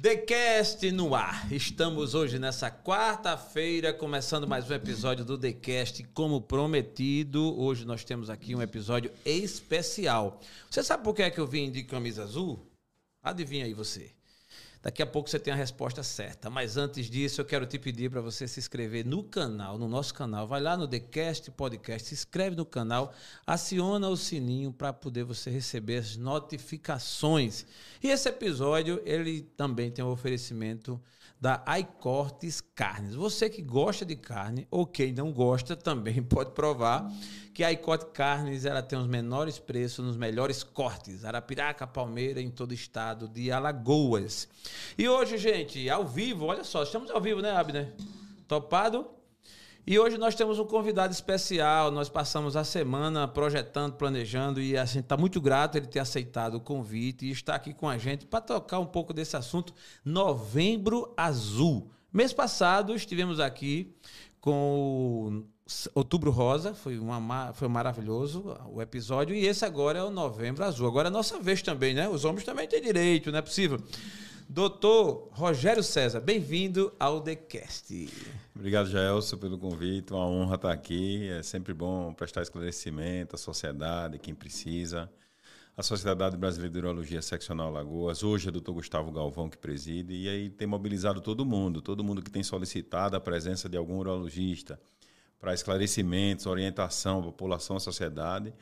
TheCast no ar. Estamos hoje nessa quarta-feira, começando mais um episódio do TheCast, como prometido. Hoje nós temos aqui um episódio especial. Você sabe por que é que eu vim de camisa azul? Adivinha aí você. Daqui a pouco você tem a resposta certa. Mas antes disso, eu quero te pedir para você se inscrever no canal, no nosso canal. Vai lá no TheCast Podcast, se inscreve no canal, aciona o sininho para poder você receber as notificações. E esse episódio, ele também tem um oferecimento da iCortes Carnes. Você que gosta de carne ou quem não gosta também pode provar que a Icote Carnes ela tem os menores preços nos melhores cortes. Arapiraca, Palmeira, em todo o estado de Alagoas. E hoje, gente, ao vivo, olha só, estamos ao vivo, né, Abner? Topado? E hoje nós temos um convidado especial. Nós passamos a semana projetando, planejando e a gente está muito grato ele ter aceitado o convite e estar aqui com a gente para tocar um pouco desse assunto Novembro Azul. Mês passado estivemos aqui com Outubro Rosa, foi, uma, foi maravilhoso o episódio, e esse agora é o Novembro Azul. Agora é nossa vez também, né? Os homens também têm direito, não é possível. Doutor Rogério César, bem-vindo ao TheCast. Obrigado, Jaelso, pelo convite. Uma honra estar aqui. É sempre bom prestar esclarecimento à sociedade, quem precisa. A Sociedade Brasileira de Urologia Seccional Lagoas, hoje é o doutor Gustavo Galvão que preside, e aí tem mobilizado todo mundo, todo mundo que tem solicitado a presença de algum urologista para esclarecimentos, orientação à população, à sociedade.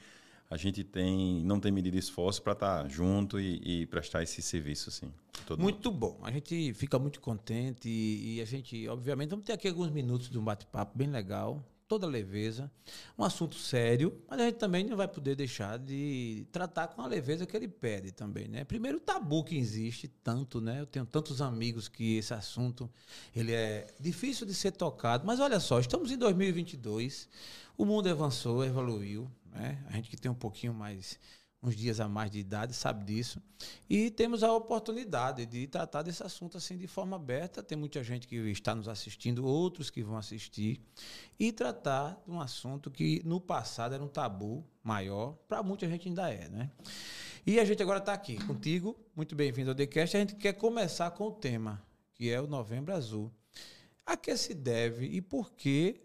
A gente tem, não tem medido esforço para estar tá junto e, e, prestar esse serviço, sim. muito mundo. bom. A gente fica muito contente e, e, a gente, obviamente, vamos ter aqui alguns minutos de um bate-papo bem legal toda leveza, um assunto sério, mas a gente também não vai poder deixar de tratar com a leveza que ele pede também, né? Primeiro o tabu que existe tanto, né? Eu tenho tantos amigos que esse assunto ele é difícil de ser tocado, mas olha só, estamos em 2022, o mundo avançou, evoluiu, né? A gente que tem um pouquinho mais uns dias a mais de idade, sabe disso. E temos a oportunidade de tratar desse assunto assim de forma aberta. Tem muita gente que está nos assistindo, outros que vão assistir, e tratar de um assunto que no passado era um tabu maior, para muita gente ainda é, né? E a gente agora está aqui contigo, muito bem-vindo ao TheCast. A gente quer começar com o tema, que é o Novembro Azul. A que se deve e por que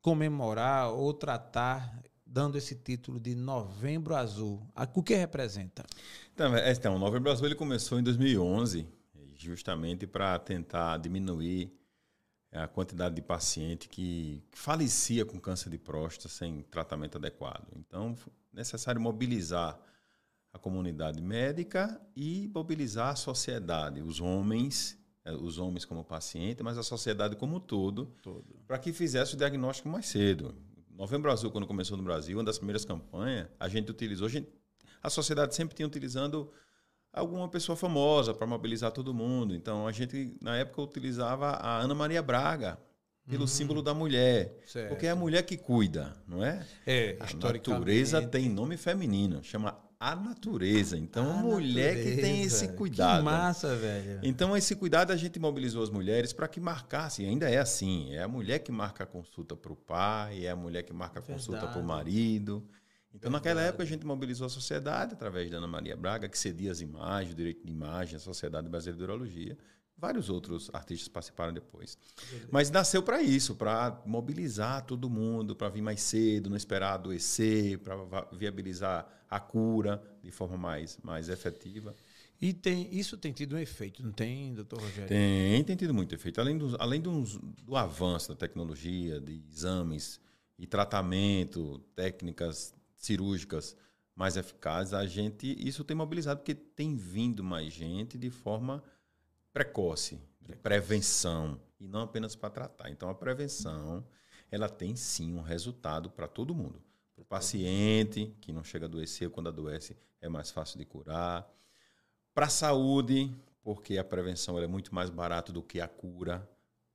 comemorar ou tratar dando esse título de Novembro Azul. O que representa? Então, é, então, o Novembro Azul ele começou em 2011, justamente para tentar diminuir a quantidade de paciente que falecia com câncer de próstata sem tratamento adequado. Então, é necessário mobilizar a comunidade médica e mobilizar a sociedade, os homens, é, os homens como paciente, mas a sociedade como um todo, todo. para que fizesse o diagnóstico mais cedo. Novembro Azul, quando começou no Brasil, uma das primeiras campanhas, a gente utilizou. A, gente, a sociedade sempre tinha utilizando alguma pessoa famosa para mobilizar todo mundo. Então a gente, na época, utilizava a Ana Maria Braga. Pelo uhum. símbolo da mulher. Certo. Porque é a mulher que cuida, não é? É, a natureza tem nome feminino, chama a natureza. Então, a mulher natureza. que tem esse cuidado. Que massa, velho. Então, esse cuidado a gente mobilizou as mulheres para que marcassem. Ainda é assim. É a mulher que marca a consulta para o pai, é a mulher que marca a Verdade. consulta para o marido. Então, Verdade. naquela época, a gente mobilizou a sociedade através da Ana Maria Braga, que cedia as imagens, o direito de imagem, a Sociedade Brasileira de Urologia. Vários outros artistas participaram depois. Mas nasceu para isso, para mobilizar todo mundo, para vir mais cedo, não esperar adoecer, para viabilizar a cura de forma mais, mais efetiva. E tem, isso tem tido um efeito, não tem, doutor Rogério? Tem, tem tido muito efeito. Além, do, além do, do avanço da tecnologia, de exames e tratamento, técnicas cirúrgicas mais eficazes, a gente, isso tem mobilizado, porque tem vindo mais gente de forma precoce, de prevenção, e não apenas para tratar. Então, a prevenção, ela tem sim um resultado para todo mundo. Paciente, que não chega a adoecer, quando adoece é mais fácil de curar. Para a saúde, porque a prevenção é muito mais barata do que a cura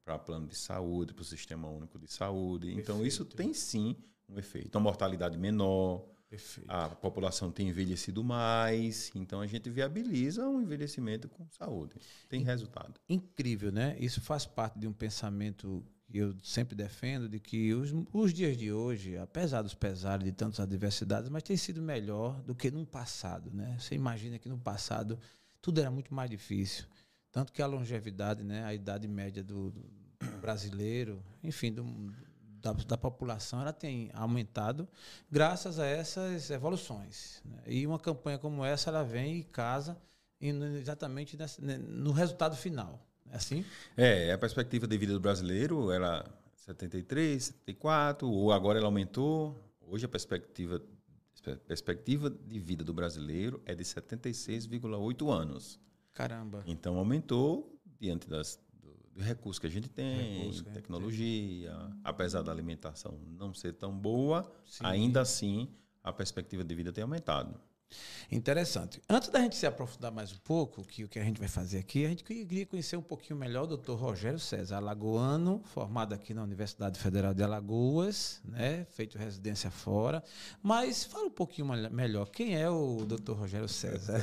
para o plano de saúde, para o sistema único de saúde. Perfeito. Então, isso tem sim um efeito. Então, mortalidade menor, Perfeito. A população tem envelhecido mais, então a gente viabiliza um envelhecimento com saúde. Tem In, resultado. Incrível, né? Isso faz parte de um pensamento eu sempre defendo, de que os, os dias de hoje, apesar dos pesares de tantas adversidades, mas tem sido melhor do que no passado, né? Você imagina que no passado tudo era muito mais difícil. Tanto que a longevidade, né, a idade média do, do brasileiro, enfim, do, da, da, população, ela tem aumentado graças a essas evoluções. Né? E uma campanha como essa, ela vem e casa exatamente nessa, no resultado final. É assim? É, a perspectiva de vida do brasileiro era 73, 74, ou agora ela aumentou. Hoje a perspectiva, perspectiva de vida do brasileiro é de 76,8 anos. Caramba. Então aumentou diante das, do, do recurso que a gente tem, recurso, tecnologia, apesar da alimentação não ser tão boa, Sim. ainda assim a perspectiva de vida tem aumentado. Interessante. Antes da gente se aprofundar mais um pouco, que o que a gente vai fazer aqui, a gente queria conhecer um pouquinho melhor o doutor Rogério César, alagoano, formado aqui na Universidade Federal de Alagoas, né, feito residência fora. Mas fala um pouquinho melhor, quem é o doutor Rogério César?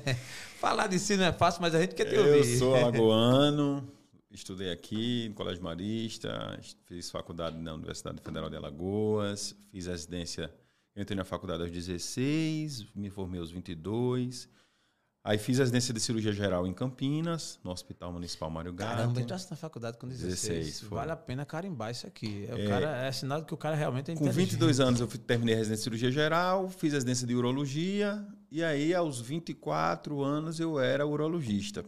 Falar de si não é fácil, mas a gente quer te ouvir. Eu sou alagoano, estudei aqui no Colégio Marista, fiz faculdade na Universidade Federal de Alagoas, fiz residência entrei na faculdade aos 16, me formei aos 22. Aí fiz a residência de cirurgia geral em Campinas, no Hospital Municipal Mário Gato. Caramba, entraste na faculdade com 16. 16 vale a pena carimbar isso aqui. É, é, cara, é sinal que o cara realmente é Com 22 anos eu terminei a residência de cirurgia geral, fiz a residência de urologia, e aí aos 24 anos eu era urologista.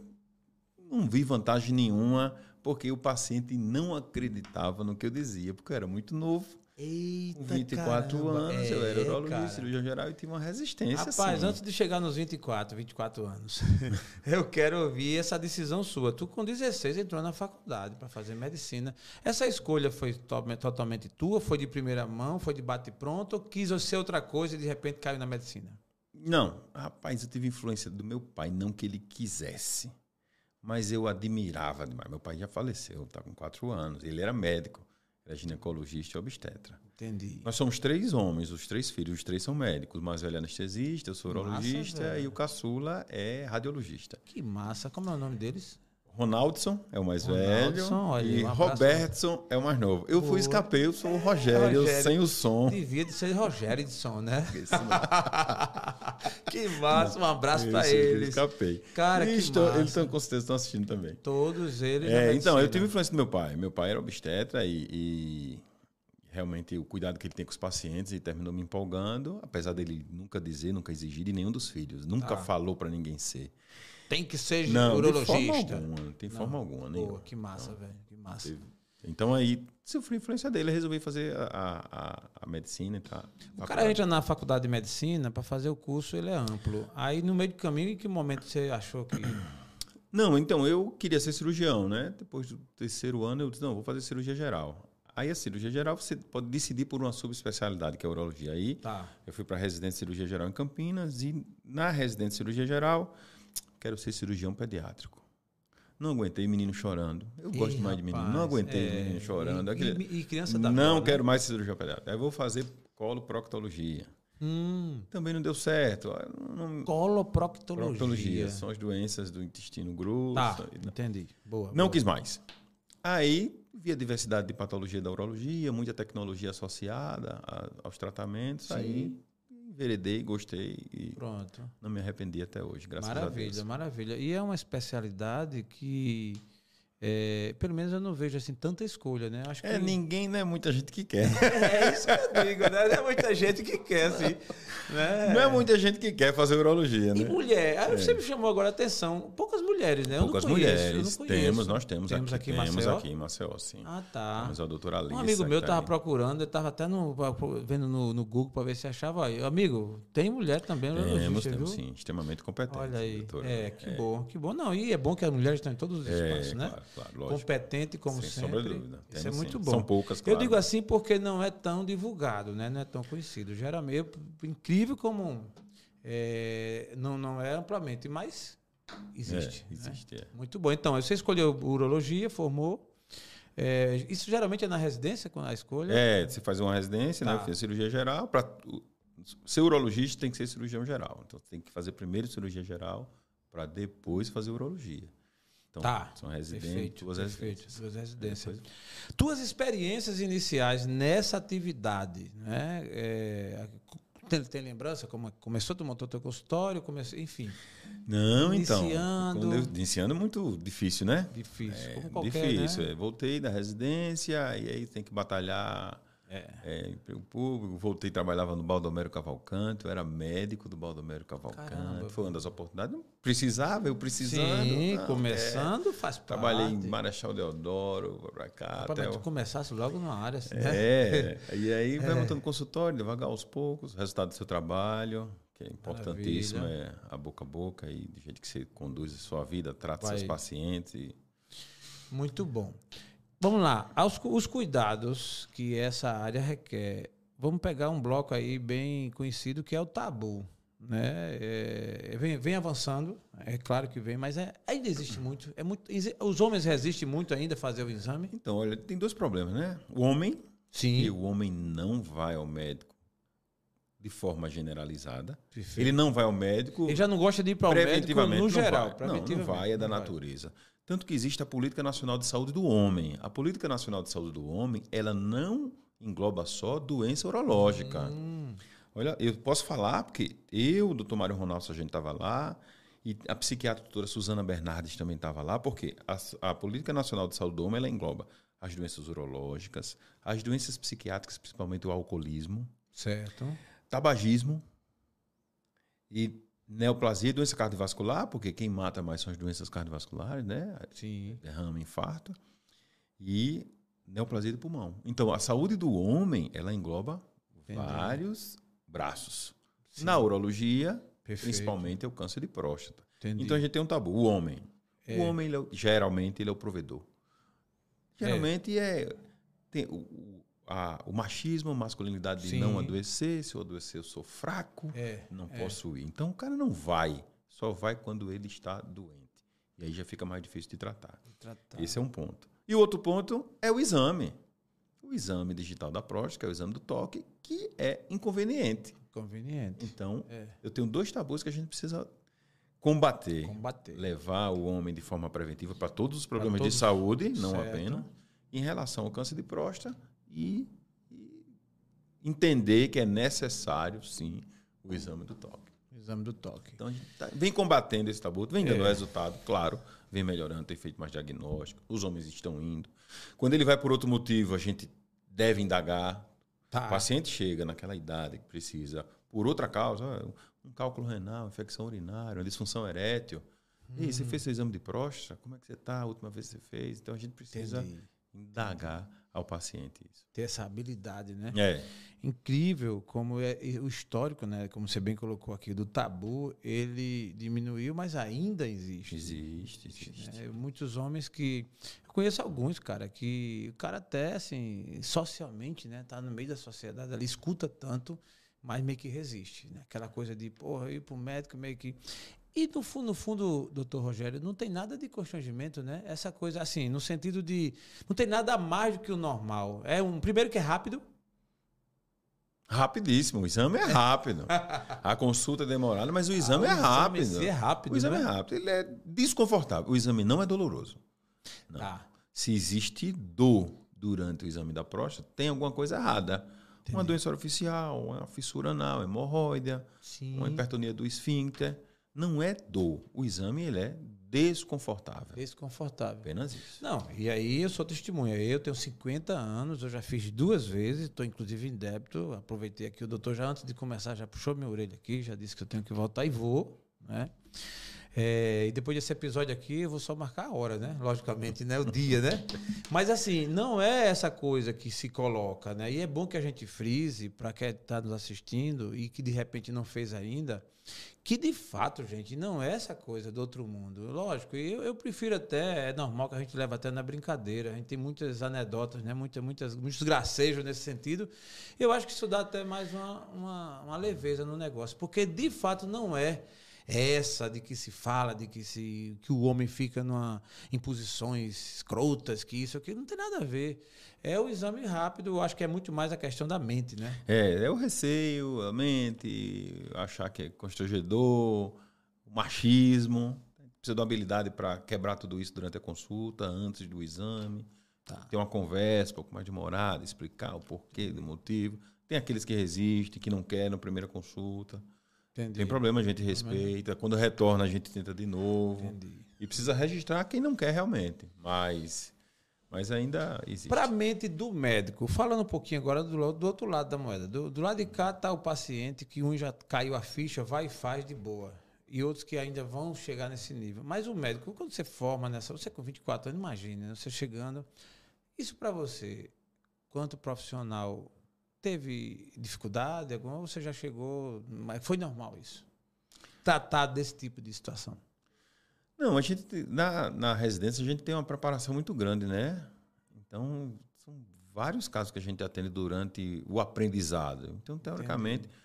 Não vi vantagem nenhuma, porque o paciente não acreditava no que eu dizia, porque eu era muito novo. Eita, Com 24 caramba. anos, é, eu era urologista, cirurgião geral e tinha uma resistência. Rapaz, assim. antes de chegar nos 24, 24 anos, eu quero ouvir essa decisão sua. Tu, com 16, entrou na faculdade para fazer medicina. Essa escolha foi to totalmente tua? Foi de primeira mão? Foi de bate-pronto? Ou quis ser outra coisa e de repente caiu na medicina? Não, rapaz, eu tive influência do meu pai, não que ele quisesse, mas eu admirava demais. Meu pai já faleceu, está com 4 anos. Ele era médico. Era ginecologista e obstetra. Entendi. Nós somos três homens, os três filhos, os três são médicos. O mais velho é anestesista, eu sou urologista massa, e o caçula é radiologista. Que massa. Como é o nome deles? Ronaldson é o mais Ronaldson, velho. E um Robertson é o mais novo. Eu fui escapei, eu sou o Rogério, Rogério, sem o som. Devia de ser Rogério de som, né? que massa, um abraço para eles. Escapei. Cara, e que estou, massa. Eles estão com certeza estão assistindo também. Todos eles. É, então, eu tive influência do meu pai. Meu pai era obstetra e, e realmente o cuidado que ele tem com os pacientes e terminou me empolgando, apesar dele nunca dizer, nunca exigir de nenhum dos filhos, nunca ah. falou para ninguém ser tem que ser não, urologista. De forma alguma, tem forma alguma. Boa, que massa, velho. Que massa. Então aí sofri influência dele, resolvi fazer a, a, a medicina. Tá, o cara entra na faculdade de medicina para fazer o curso, ele é amplo. Aí no meio do caminho, em que momento você achou que. Não, então eu queria ser cirurgião, né? Depois do terceiro ano eu disse, não, vou fazer cirurgia geral. Aí a cirurgia geral você pode decidir por uma subespecialidade, que é a urologia. Aí tá. eu fui para a residência de cirurgia geral em Campinas e na residência de cirurgia geral quero ser cirurgião pediátrico. Não aguentei menino chorando. Eu Ih, gosto mais de menino. Não aguentei é... menino chorando. E, Aquele... e, e criança da Não né? quero mais cirurgião pediátrico. Aí vou fazer coloproctologia. Hum. Também não deu certo. Não... Coloproctologia. Proctologia. São as doenças do intestino grosso. Tá, entendi. Boa. Não boa. quis mais. Aí vi a diversidade de patologia da urologia, muita tecnologia associada aos tratamentos. Sim. Aí enveredei, gostei e Pronto. não me arrependi até hoje, graças maravilha, a Deus. Maravilha, maravilha. E é uma especialidade que é, pelo menos eu não vejo assim tanta escolha, né? Acho é, que... É, ninguém, não é muita gente que quer. É isso que eu digo, né? Não é muita gente que quer, assim. Né? Não é muita gente que quer fazer urologia, né? E mulher, aí é. você me chamou agora a atenção. Poucas mulheres, né? Eu Poucas conheço, mulheres. Temos, nós temos, temos aqui. aqui temos Maceió? aqui em Maceió, sim. Ah, tá. Temos a doutora Alice. Um amigo meu estava procurando, ele estava até no, vendo no, no Google para ver se achava. Aí, amigo, tem mulher também Temos, temos sim, extremamente competente. Olha aí. Doutora. É, que é. bom, que bom. Não, e é bom que as mulheres estão em todos os espaços, né? Claro, claro. Competente como Sem sempre. Dúvida. Isso é muito bom. São poucas, claro. Eu digo assim porque não é tão divulgado, né? não é tão conhecido. Geralmente, incrível como é, não, não é amplamente, mas existe. É, existe, né? é. Muito bom. Então, você escolheu urologia, formou. É, isso geralmente é na residência, com a escolha? É, você faz uma residência, né? tá. né? Fiz cirurgia geral. Para ser urologista tem que ser cirurgião geral. Então, tem que fazer primeiro cirurgia geral para depois fazer urologia. Então, tá. são residentes, perfeito, duas perfeito, residências. Duas residências. Tuas experiências iniciais nessa atividade, né? É, Tem, tem lembrança como começou, tu montou teu consultório, comecei, enfim. Não, então. Iniciando. quando eu- Iniciando é muito difícil, né? Difícil, É como qualquer, difícil. né? é. Voltei da residência e aí tem que batalhar. É. É, emprego público, voltei, trabalhava no Baldomero Cavalcante, eu era médico do Baldomero Cavalcante. Caramba. Foi uma das oportunidades. Não precisava, eu precisando. Sim, não, é. começando faz parte. Trabalhei em Marechal Deodoro, pra cá. Mas tu o- começasse logo numa área assim, né? É, e aí vai montando consultório, devagar aos poucos, resultado do seu trabalho, que é importantíssimo, Maravilha. é a boca a boca aí, do jeito que você conduz a sua vida, trata Vai. seus pacientes. e- Muito bom. Vamos lá. Aos, os cuidados que essa área requer. Vamos pegar um bloco aí bem conhecido que é o tabu. Né? É, vem, vem avançando, é claro que vem, mas é- ainda existe muito. É muito os homens resistem muito ainda a fazer o exame? Então, olha, tem dois problemas, né? O homem, Sim. e o homem não vai ao médico de forma generalizada. Perfeito. Ele não vai ao médico Ele já não gosta de ir para o médico no geral. Não, não vai, é da não vai. Tanto que existe a Política Nacional de Saúde do Homem. A Política Nacional de Saúde do Homem, ela não engloba só doença urológica. Hum, Olha, eu posso falar, porque eu, o doutor Mário Ronaldo, a gente estava lá, e a psiquiatra doutora Suzana Bernardes também estava lá, porque a, a Política Nacional de Saúde do Homem, ela engloba as doenças urológicas, as doenças psiquiátricas, principalmente o alcoolismo, certo. tabagismo e neoplasia doença cardiovascular, porque quem mata mais são as doenças cardiovasculares, né? Sim. Derrame, infarto e neoplasia do pulmão. Então, a saúde do homem, ela engloba Entendi. vários braços. Sim. Na urologia, Perfeito. principalmente é o câncer de próstata. Entendi. Então a gente tem um tabu, o homem. É. O homem, ele é geralmente, ele é o provedor. Geralmente é, tem o, o- a- o machismo, a masculinidade de Sim. não adoecer, se eu adoecer eu sou fraco, É, não é. posso ir. Então o cara não vai, só vai quando ele está doente. E aí já fica mais difícil de tratar. Tratar. Esse é um ponto. E o outro ponto é o exame. O exame digital da próstata, que é o exame do toque, que é inconveniente. Conveniente. Então, É. eu tenho dois tabus que a gente precisa combater. Combater. Levar o homem de forma preventiva para todos os problemas todos. de saúde, não Certo. apenas, em relação ao câncer de próstata e, e entender que é necessário, sim, o exame do toque. Exame do toque. Então, a gente tá- vem combatendo esse tabu, vem dando É. resultado, claro, vem melhorando, tem feito mais diagnóstico, os homens estão indo. Quando ele vai por outro motivo, a gente deve indagar. Tá. O paciente chega naquela idade que precisa, por outra causa, ah, um cálculo renal, infecção urinária, uma disfunção erétil. E você fez seu exame de próstata? Como é que você está? A última vez que você fez? Então, a gente precisa Entendi. indagar ao paciente isso. Ter essa habilidade, né? É, Incrível como é o histórico, né? Como você bem colocou aqui, do tabu, ele diminuiu, mas ainda existe. existe, existe. né? Muitos homens que. Eu conheço alguns, cara, que o cara até, assim, socialmente, né? Tá no meio da sociedade, ali escuta tanto, mas meio que resiste, né? Aquela coisa de, porra, ir pro médico meio que. E no fundo, no fundo, doutor Rogério, não tem nada de constrangimento, né? Essa coisa, assim, no sentido de. Não tem nada mais do que o normal. É um. Primeiro que é rápido. Rapidíssimo, o exame é rápido. A consulta é demorada, mas o exame Ah, é o exame rápido. em si é rápido, O exame né? é rápido, ele é desconfortável. O exame não é doloroso. Não. Tá. Se existe dor durante o exame da próstata, tem alguma coisa errada. Uma doença artificial, uma fissura anal, hemorroida, Sim. uma hipertonia do esfíncter. Não é dor. O exame ele é desconfortável. Desconfortável. Apenas isso. Não, e aí eu sou testemunha. Eu tenho 50 anos, eu já fiz duas vezes, estou inclusive em débito. Aproveitei aqui, o doutor já antes de começar já puxou minha orelha aqui, já disse que eu tenho que voltar e vou, né? É, e depois desse episódio aqui, eu vou só marcar a hora, né? Logicamente, né? O dia, né? Mas assim, não é essa coisa que se coloca, né? E é bom que a gente frise para quem está nos assistindo e que de repente não fez ainda, que de fato, gente, não é essa coisa do outro mundo. Lógico, eu, eu prefiro até, é normal que a gente leva até na brincadeira. A gente tem muitas anedotas, né? Muita, muitas, muitos gracejos nesse sentido. Eu acho que isso dá até mais uma, uma, uma leveza no negócio, porque de fato não é essa de que se fala, de que, se, que o homem fica numa, em posições escrotas, que isso aqui não tem nada a ver. É o exame rápido, eu acho que é muito mais a questão da mente, né? É, é o receio, a mente, achar que é constrangedor, o machismo. Precisa de uma habilidade para quebrar tudo isso durante a consulta, antes do exame. Tá. Ter uma conversa um pouco mais demorada, explicar o porquê, do motivo. Tem aqueles que resistem, que não querem na primeira consulta. Entendi. Tem problema, a gente respeita. Quando retorna, a gente tenta de novo. Entendi. E precisa registrar quem não quer realmente. Mas, mas ainda existe. Para a mente do médico, falando um pouquinho agora do, do outro lado da moeda. Do, do lado de cá está o paciente que um já caiu a ficha, vai e faz de boa. E outros que ainda vão chegar nesse nível. Mas o médico, quando você forma nessa, você com 24 anos, imagine, né? você chegando. Isso para você, quanto profissional, teve dificuldade alguma? Ou você já chegou, mas foi normal isso? Tratar desse tipo de situação. Não, a gente na, na residência a gente tem uma preparação muito grande, né? Então, são vários casos que a gente atende durante o aprendizado. Então, teoricamente, Entendi.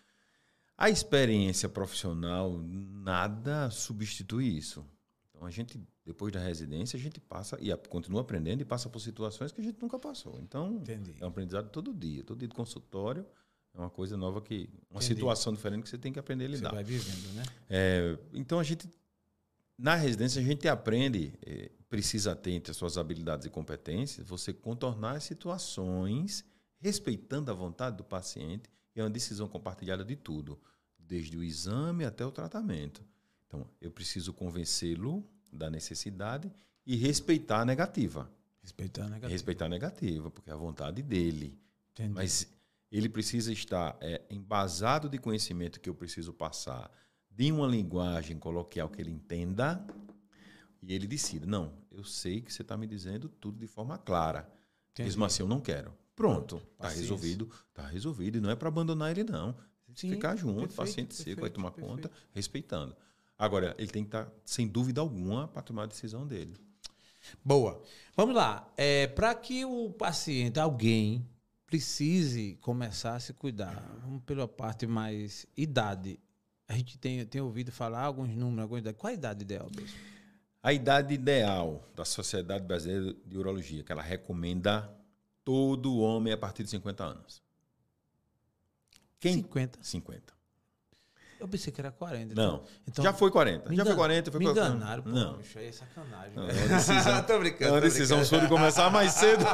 a experiência profissional nada substitui isso. Então, a gente depois da residência a gente passa e continua aprendendo e passa por situações que a gente nunca passou. Então, Entendi. é um aprendizado todo dia, todo dia de consultório. É uma coisa nova que. Uma Entendi. situação diferente que você tem que aprender a lidar. Você vai vivendo, né? É, então a gente na residência, a gente aprende, eh, precisa ter entre as suas habilidades e competências, você contornar as situações respeitando a vontade do paciente é uma decisão compartilhada de tudo, desde o exame até o tratamento. Então, eu preciso convencê-lo da necessidade e respeitar a negativa. Respeitar a negativa. Respeitar a negativa, porque é a vontade dele. Entendi. Mas ele precisa estar é, embasado de conhecimento que eu preciso passar de uma linguagem coloquial que ele entenda e ele decida. Não, eu sei que você está me dizendo tudo de forma clara. Entendi. Mesmo assim, eu não quero. Pronto, está resolvido. Está resolvido. E não é para abandonar ele, não. Sim, Ficar junto, perfeito, paciente perfeito, seco, vai tomar perfeito. conta, respeitando. Agora, ele tem que estar, tá, sem dúvida alguma, para tomar a decisão dele. Boa. Vamos lá. É, para que o paciente, alguém, precise começar a se cuidar, vamos pela parte mais idade a gente tem, tem ouvido falar alguns números, algumas idades. Qual a idade ideal? A idade ideal da Sociedade Brasileira de Urologia, que ela recomenda todo homem a partir de 50 anos. Quem? 50. 50. Eu pensei que era 40. Então. Não. Então, já foi 40. Já foi 40. Foi me enganaram, pô. Não. Bicho, aí é sacanagem. Não, é uma decisão, tô brincando. É uma decisão sua de começar mais cedo.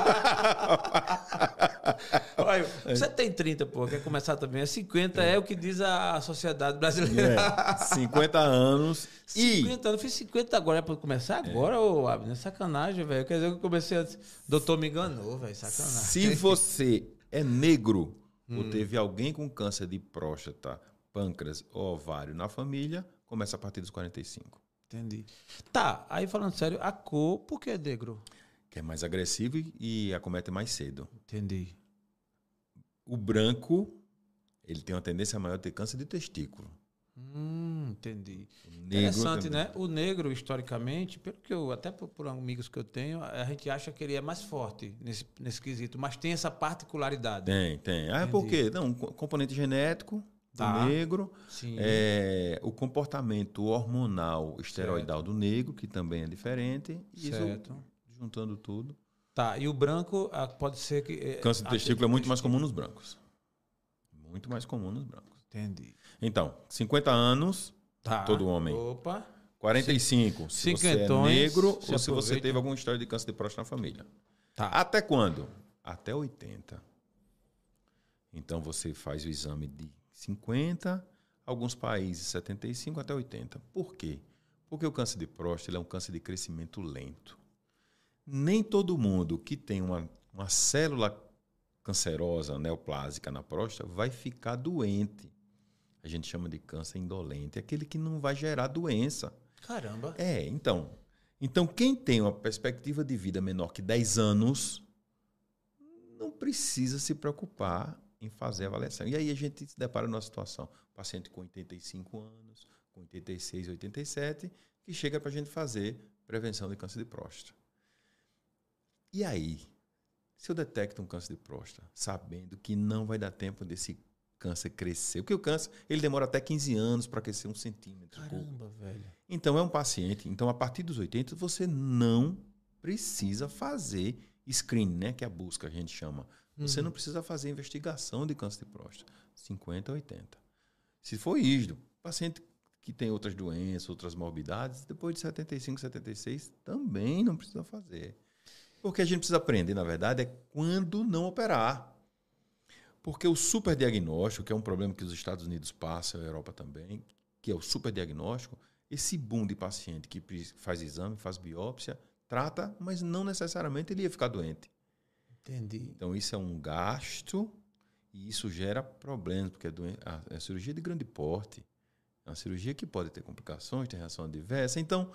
Olha, você tem 30, pô. Quer começar também? É 50 é, é o que diz a sociedade brasileira. É, 50 anos. 50 anos. Fiz 50 agora. É pra começar agora, é. ô Abner? Sacanagem, velho. Quer dizer que eu comecei antes. Doutor me enganou, velho. Sacanagem. Se você é negro hum. ou teve alguém com câncer de próstata pâncreas ou ovário na família, começa a partir dos 45. Entendi. Tá, aí falando sério, a cor, por que negro? Que é mais agressivo e acomete mais cedo. Entendi. O branco, ele tem uma tendência maior a ter câncer de testículo. Hum, entendi. Interessante, também. né? O negro, historicamente, pelo que eu, até por, por, amigos que eu tenho, a gente acha que ele é mais forte nesse, nesse quesito, mas tem essa particularidade. Tem, tem. Ah, é porque, não, componente genético, tá. do negro, é, o comportamento hormonal esteroidal certo. do negro, que também é diferente, certo. Isso, juntando tudo. Tá, e o branco ah, pode ser que. É, Câncer de testículo é muito mais comum nos brancos. Muito mais comum nos brancos. Entendi. Então, 50 anos, tá. todo homem. Opa. 45, se você é negro se ou se você teve alguma história de câncer de próstata na família. Tá. Até quando? Até 80. Então você faz o exame de 50, alguns países 75 até 80. Por quê? Porque o câncer de próstata é um câncer de crescimento lento. Nem todo mundo que tem uma, uma célula cancerosa neoplásica na próstata vai ficar doente. A gente chama de câncer indolente, é aquele que não vai gerar doença. Caramba. É, então. Então, quem tem uma perspectiva de vida menor que 10 anos não precisa se preocupar em fazer a avaliação. E aí a gente se depara numa situação, paciente com 85 anos, com 86, 87, que chega para a gente fazer prevenção de câncer de próstata. E aí, se eu detecto um câncer de próstata, sabendo que não vai dar tempo desse câncer crescer, porque o câncer ele demora até 15 anos para crescer um centímetro. Caramba, velho. Então é um paciente. Então a partir dos 80 você não precisa fazer screening, né, que é a busca a gente chama. Você uhum. não precisa fazer investigação de câncer de próstata. 50 a 80. Se for ígido, paciente que tem outras doenças, outras morbidades, depois de 75, 76, também não precisa fazer. Porque a gente precisa aprender, na verdade, é quando não operar. Porque o superdiagnóstico, que é um problema que os Estados Unidos passam, a Europa também, que é o superdiagnóstico, esse boom de paciente que faz exame, faz biópsia, trata, mas não necessariamente ele ia ficar doente. Entendi. Então isso é um gasto e isso gera problemas, porque é, é cirurgia de grande porte. É uma cirurgia que pode ter complicações, tem reação adversa. Então,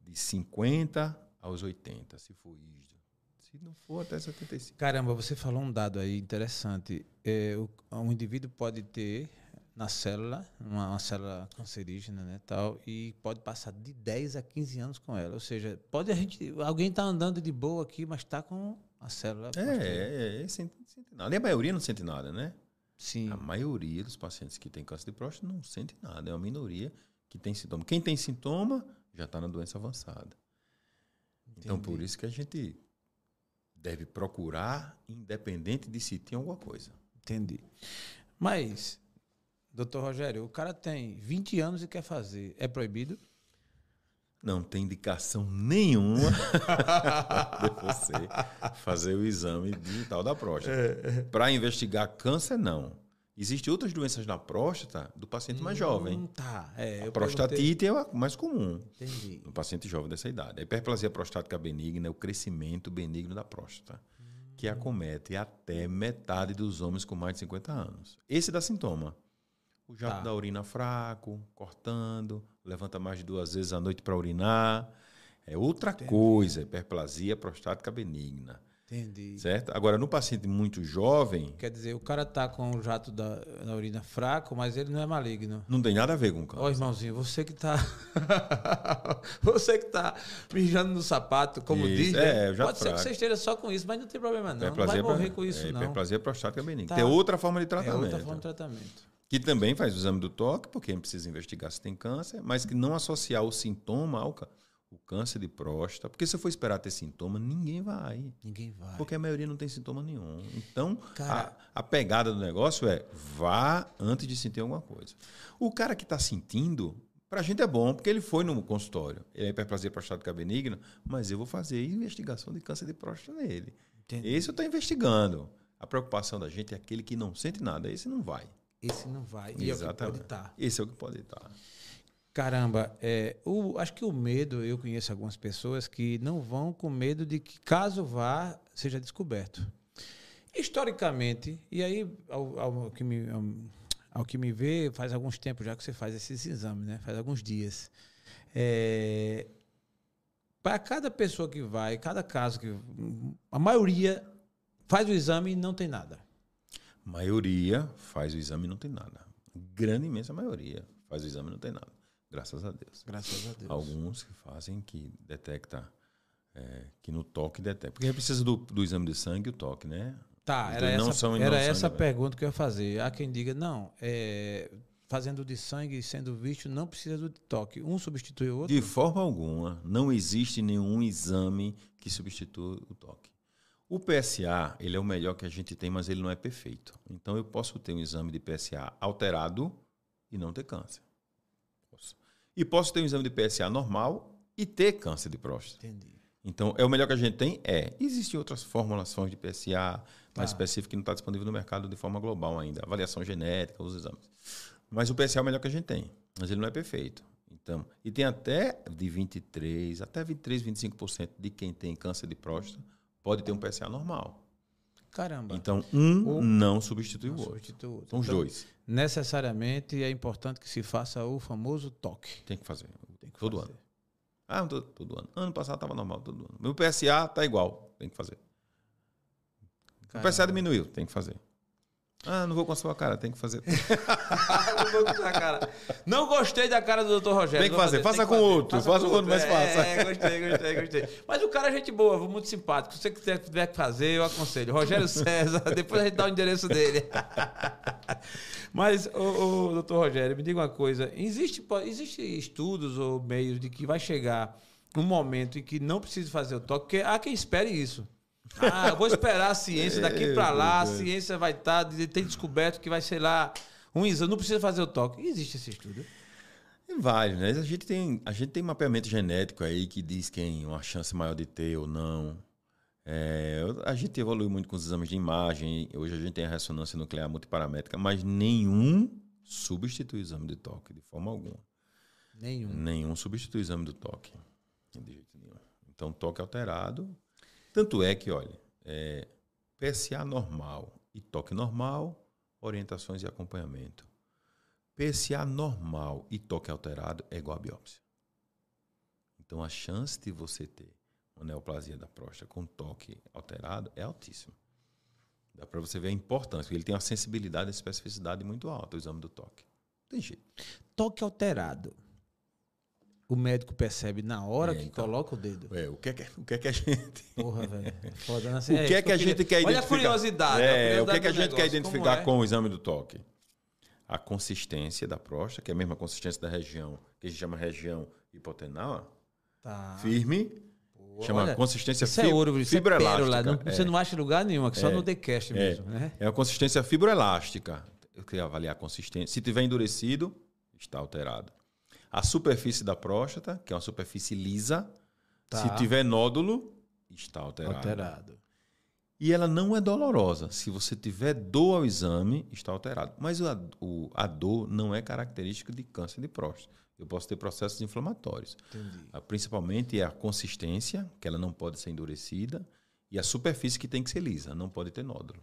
de 50 aos 80, se for ISDO. Se não for, até 75. Caramba, você falou um dado aí interessante. É, o, um indivíduo pode ter na célula, uma, uma, célula cancerígena, né, tal, e pode passar de 10 a 15 anos com ela. Ou seja, pode a gente, alguém está andando de boa aqui, mas está com a célula. É, é, é, sente, sente nada. E a maioria não sente nada, né? Sim. A maioria dos pacientes que têm câncer de próstata não sente nada. É uma minoria que tem sintoma. Quem tem sintoma já está na doença avançada. Entendi. Então, por isso que a gente deve procurar, independente de se tem alguma coisa. Entendi. Mas, doutor Rogério, o cara tem 20 anos e quer fazer. É proibido? Não tem indicação nenhuma de você fazer o exame digital da próstata. É, é. Para investigar câncer, não. Existem outras doenças na próstata do paciente mais hum, jovem. Tá, é, a prostatite perguntei... é a mais comum Entendi. no paciente jovem dessa idade. A hiperplasia prostática benigna é o crescimento benigno da próstata, hum. que acomete até metade dos homens com mais de 50 anos. Esse dá sintoma. O jato tá. da urina fraco, cortando, levanta mais de duas vezes à noite para urinar. É outra Entendi. coisa, hiperplasia prostática benigna. Entendi. Certo? Agora, no paciente muito jovem. Quer dizer, o cara tá com o jato da, da urina fraco, mas ele não é maligno. Não tem nada a ver com câncer. Ó, irmãozinho, você que tá. você que tá mijando no sapato, como isso. diz. É, né? Pode fraco. ser que você esteja só com isso, mas não tem problema não. Não vai morrer com isso, é, não. Hiperplasia prostática benigna. Tá. Tem outra forma de tratamento. É outra forma de tratamento que também faz o exame do toque, porque precisa investigar se tem câncer, mas que não associar o sintoma ao o câncer de próstata, porque se eu for esperar ter sintoma, ninguém vai. Ninguém vai. Porque a maioria não tem sintoma nenhum. Então, cara, a, a, pegada do negócio é vá antes de sentir alguma coisa. O cara que está sentindo, para a gente é bom, porque ele foi no consultório. Ele é hiperplasia prostática benigna, mas eu vou fazer investigação de câncer de próstata nele. Entendi. Esse eu estou investigando. A preocupação da gente é aquele que não sente nada, esse não vai. Esse não vai. E Exatamente. é o que pode estar. Tá. Esse é o que pode estar. Tá. Caramba, é, o, acho que o medo, eu conheço algumas pessoas que não vão com medo de que, caso vá, seja descoberto. Historicamente, e aí, ao, ao que me, ao, ao, que me vê, faz alguns tempos já que você faz esses exames, né? Faz alguns dias. É, para cada pessoa que vai, cada caso que. A maioria faz o exame e não tem nada maioria faz o exame e não tem nada. Grande imensa maioria faz o exame e não tem nada. Graças a Deus. Graças a Deus. Alguns que fazem que detecta é, que no toque detecta. Porque precisa do, do exame de sangue e o toque, né? Tá, era não essa, são, era essa sangue, pergunta que eu ia fazer. Há quem diga, não, é, fazendo de sangue e sendo visto, não precisa do toque. Um substitui o outro? De forma alguma. Não existe nenhum exame que substitua o toque. O PSA, ele é o melhor que a gente tem, mas ele não é perfeito. Então eu posso ter um exame de PSA alterado e não ter câncer. Posso. E posso ter um exame de PSA normal e ter câncer de próstata. Entendi. Então, é o melhor que a gente tem? É. Existem outras formulações de PSA mais tá. específicas que não está disponível no mercado de forma global ainda. Avaliação genética, os exames. Mas o PSA é o melhor que a gente tem. Mas ele não é perfeito. Então, e tem até de 23, até 23, 25% de quem tem câncer de próstata pode ter um PSA normal. Caramba. Então, um não substitui não o outro. Substitui o outro. São os então, dois. Necessariamente é importante que se faça o famoso toque. Tem que fazer. Tem que todo fazer. ano. Ah, todo, todo ano. Ano passado estava normal, todo ano. Meu PSA está igual. Tem que fazer. Caramba. O PSA diminuiu. Tem que fazer. Ah, não vou com a sua cara, tem que fazer. não gostei da cara do Dr. Rogério. Tem que fazer, faça com fazer. outro, faça, faça com outro, mas faça. É, gostei, gostei, gostei. Mas o cara é gente boa, muito simpático. Se você quiser, tiver que fazer, eu aconselho. Rogério César, depois a gente dá o endereço dele. mas, o, o doutor Rogério, me diga uma coisa: existe, existe estudos ou meios de que vai chegar um momento em que não precisa fazer o toque, porque há quem espere isso. Ah, vou esperar a ciência daqui para lá, a ciência vai estar, tá, tem descoberto que vai ser lá um exame, não precisa fazer o toque. Existe esse estudo? Tem vários, né? A gente tem, a gente tem mapeamento genético aí que diz quem uma chance maior de ter ou não. É, a gente evoluiu muito com os exames de imagem. Hoje a gente tem a ressonância nuclear multiparamétrica, mas nenhum substitui o exame de toque, de forma alguma. Nenhum. Nenhum substitui o exame do toque. De jeito nenhum. Então, toque alterado. Tanto é que, olha, é, PSA normal e toque normal, orientações e acompanhamento. PSA normal e toque alterado é igual a biópsia. Então, a chance de você ter uma neoplasia da próstata com toque alterado é altíssima. Dá para você ver a importância, ele tem uma sensibilidade e especificidade muito alta, o exame do toque. Não tem jeito. Toque alterado. O médico percebe na hora É, que então. coloca o dedo. É, o que é que, o que, é que a gente. Porra, velho. É Foda, né? O Assim, que é isso que a eu gente queria- quer Olha a identificar? curiosidade. a É, o que, curiosidade é que a gente quer negócio, identificar como é? com o exame do toque? A consistência da próstata, que é a mesma consistência da região, que a gente chama região hipotenal, Tá. firme, chama Olha, consistência Isso é fib- ouro, isso é fibroelástica. pérola. Não, É. Você não acha lugar nenhum, aqui só no TheCast mesmo, né? É a consistência fibroelástica. Eu queria avaliar a consistência. Se tiver endurecido, está alterado. A superfície da próstata, que é uma superfície lisa, Tá. se tiver nódulo, está alterado. Alterado. E ela não é dolorosa. Se você tiver dor ao exame, está alterado. Mas o, o- a dor não é característica de câncer de próstata. Eu posso ter processos inflamatórios. Entendi. Ah, Principalmente é a consistência, que ela não pode ser endurecida, e a superfície que tem que ser lisa, não pode ter nódulo.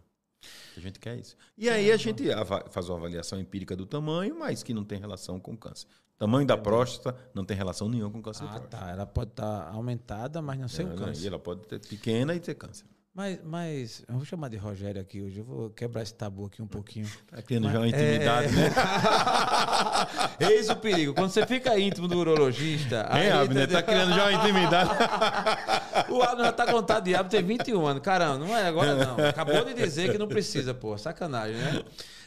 A gente quer isso. E aí a gente faz uma avaliação empírica do tamanho, mas que não tem relação com câncer. Tamanho da próstata não tem relação nenhuma com câncer de Ah, próstata. tá. Ela pode estar aumentada, mas não ser o Ela- câncer. E ela pode ter pequena e ter câncer. Mas, mas, eu vou chamar de Rogério aqui hoje. Eu vou quebrar esse tabu aqui um pouquinho. Tá criando já uma Mas- intimidade, é- né? Eis o perigo. Quando você fica íntimo do urologista. Hein, Abner? entendeu? Tá criando já uma intimidade. O Abner já tá contado de Abner tem 21 anos. Caramba, não é agora não. Acabou de dizer que não precisa, pô. Sacanagem, né?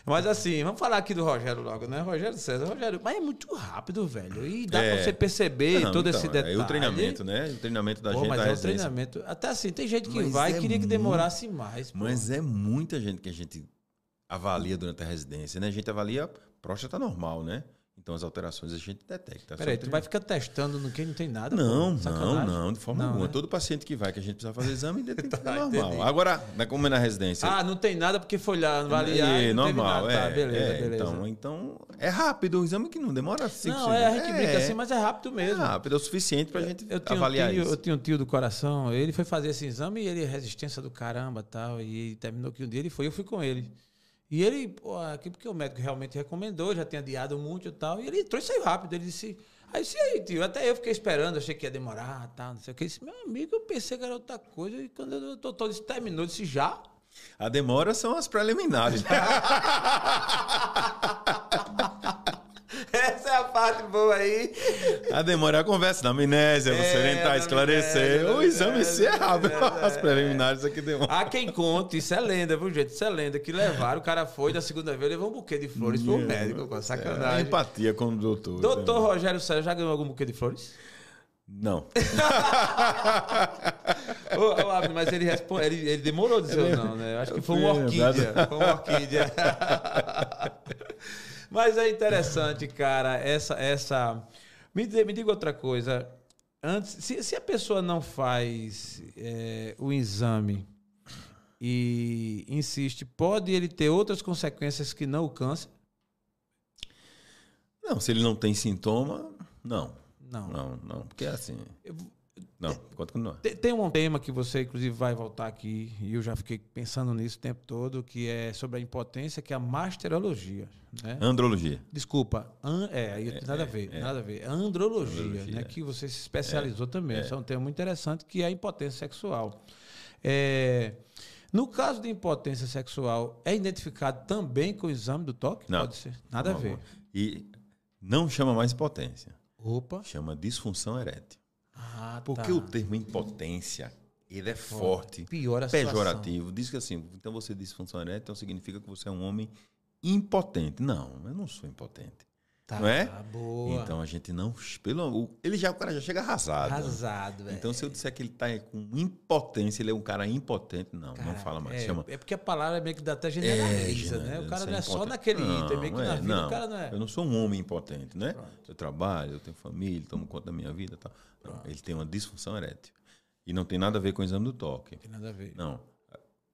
Mas assim, vamos falar aqui do Rogério logo, né? Rogério César. Rogério, mas é muito rápido, velho. E dá É. pra você perceber Não, todo então, esse detalhe. É o treinamento, né? O treinamento da Pô, gente mas da é o treinamento. Até assim, tem gente que Mas vai e é queria que demorasse mais. pô. Mas é muita gente que a gente avalia durante a residência, né? A gente avalia próstata normal, né? Então as alterações a gente detecta. Peraí, tu vai ficar testando no que não tem nada? Não, pô? não, não, de forma Não, alguma. né? Todo paciente que vai, que a gente precisa fazer exame, tem Tá, normal. entendi. Agora, né, como é na residência. Ah, não tem nada porque foi lá avaliar é, normal, nada. é, Tá, beleza, é, beleza. Então, então, é rápido, o exame que não demora cinco não, é, a gente brinca assim, mas é rápido É mesmo. rápido, é o suficiente pra gente Eu um avaliar tio, isso. eu tinha um tio do coração, ele foi fazer esse exame e ele, resistência do caramba tal, e terminou que um dia ele foi, eu fui com ele. E ele, pô, aqui porque o médico realmente recomendou, já tinha adiado muito e tal, e ele entrou e saiu rápido. Ele disse, aí disse, e aí, tio, até eu fiquei esperando, achei que ia demorar, tal, não sei o que. Ele disse, meu amigo, eu pensei que era outra coisa, e quando o doutor disse, terminou, eu disse, já? A demora são as preliminares. É parte boa aí. A demora é a conversa da amnésia, você É, orientar, da esclarecer. amnésia, o exame é amnésia, rápido. é, As preliminares aqui demora. Há quem conte, isso é lenda, viu, gente? Isso é lenda. Que levaram, o cara foi, da segunda vez levou um buquê de flores pro médico, com É, sacanagem. empatia com o doutor. Doutor né? Rogério César já ganhou algum buquê de flores? Não. Ô, ô, Abner, mas ele, responde, ele, ele demorou a dizer o não, né? Eu acho que foi uma É orquídea. Foi uma orquídea. Mas é interessante, cara, essa. essa... Me, me diga outra coisa. Antes, se, se a pessoa não faz é, o exame e insiste, pode ele ter outras consequências que não o câncer? Não, se ele não tem sintoma, não. Não. Não, não. Porque é assim. Não, pode continuar. Tem, tem um tema que você, inclusive, vai voltar aqui, e eu já fiquei pensando nisso o tempo todo, que é sobre a impotência, que é a masterologia. Né? Andrologia. Desculpa, an, é, aí nada a ver, nada a ver. Andrologia, Andrologia, né? é. Que você se especializou também. Isso é um tema muito interessante, que é a impotência sexual. É, no caso de impotência sexual, é identificado também com o exame do toque? Não. Pode ser. Nada a Não, ver. E não chama mais impotência. Opa. Chama disfunção erétil. Ah, Porque tá. o termo impotência, ele é forte, Pior a situação. pejorativo. Diz que assim, então você disfunção erétil, então significa que você é um homem impotente. Não, eu não sou impotente. Tá, não é? boa. Então a gente não. Pelo, o- ele já, o cara já chega arrasado. Arrasado, velho. Então, se eu disser que ele está com impotência, ele é um cara impotente, não, não fala mais. É, Chama. é porque a palavra meio que dá até generaliza, É, né? O cara não é só impotente. naquele item, meio que na é, vida não, o cara não é. Eu não sou um homem impotente, né? Eu trabalho, eu tenho família, tomo conta da minha vida e tal. Não, ele tem uma disfunção erétil. E não tem nada a ver com o exame do toque. Tem nada a ver. Não.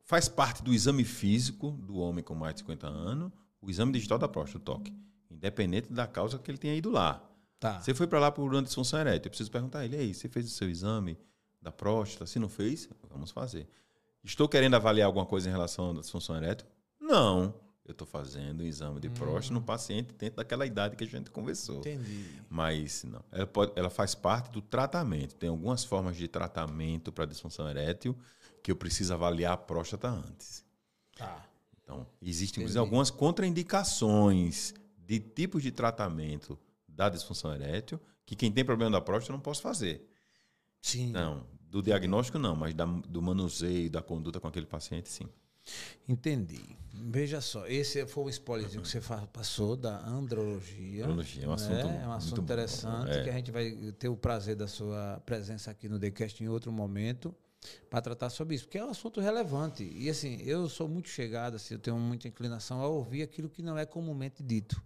Faz parte do exame físico do homem com mais de 50 anos, o exame digital da próstata, o toque. Independente da causa que ele tenha ido lá. Tá. Você foi para lá por disfunção erétil. Eu preciso perguntar a ele, aí, você fez o seu exame da próstata? Se não fez, vamos fazer. Estou querendo avaliar alguma coisa em relação à disfunção erétil? Não. Eu estou fazendo o exame de próstata no paciente dentro daquela idade que a gente conversou. Entendi. Mas não. Ela, pode, ela faz parte do tratamento. Tem algumas formas de tratamento para disfunção erétil que eu preciso avaliar a próstata antes. Tá. Então, existem Entendi. algumas contraindicações de tipos de tratamento da disfunção erétil que quem tem problema da próstata não pode fazer. Sim. Não, do diagnóstico não, mas da- do manuseio, da conduta com aquele paciente, sim. Entendi. Veja só, esse foi o spoilerzinho que você passou da andrologia. Andrologia é um né? assunto É um muito assunto bom. interessante É. que a gente vai ter o prazer da sua presença aqui no TheCast em outro momento para tratar sobre isso, porque é um assunto relevante. E assim, eu sou muito chegado, assim, eu tenho muita inclinação a ouvir aquilo que não é comumente dito.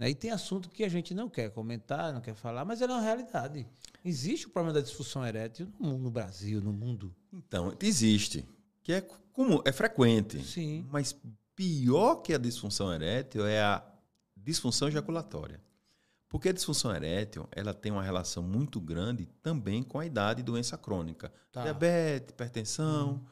Né? E tem assunto que a gente não quer comentar, não quer falar, mas é uma realidade. Existe o problema da disfunção erétil no, no Brasil, no mundo. Então, existe, que é comum, é frequente. Sim. Mas pior que a disfunção erétil é a disfunção ejaculatória. Porque a disfunção erétil, ela tem uma relação muito grande também com a idade e doença crônica. Tá. Diabetes, hipertensão.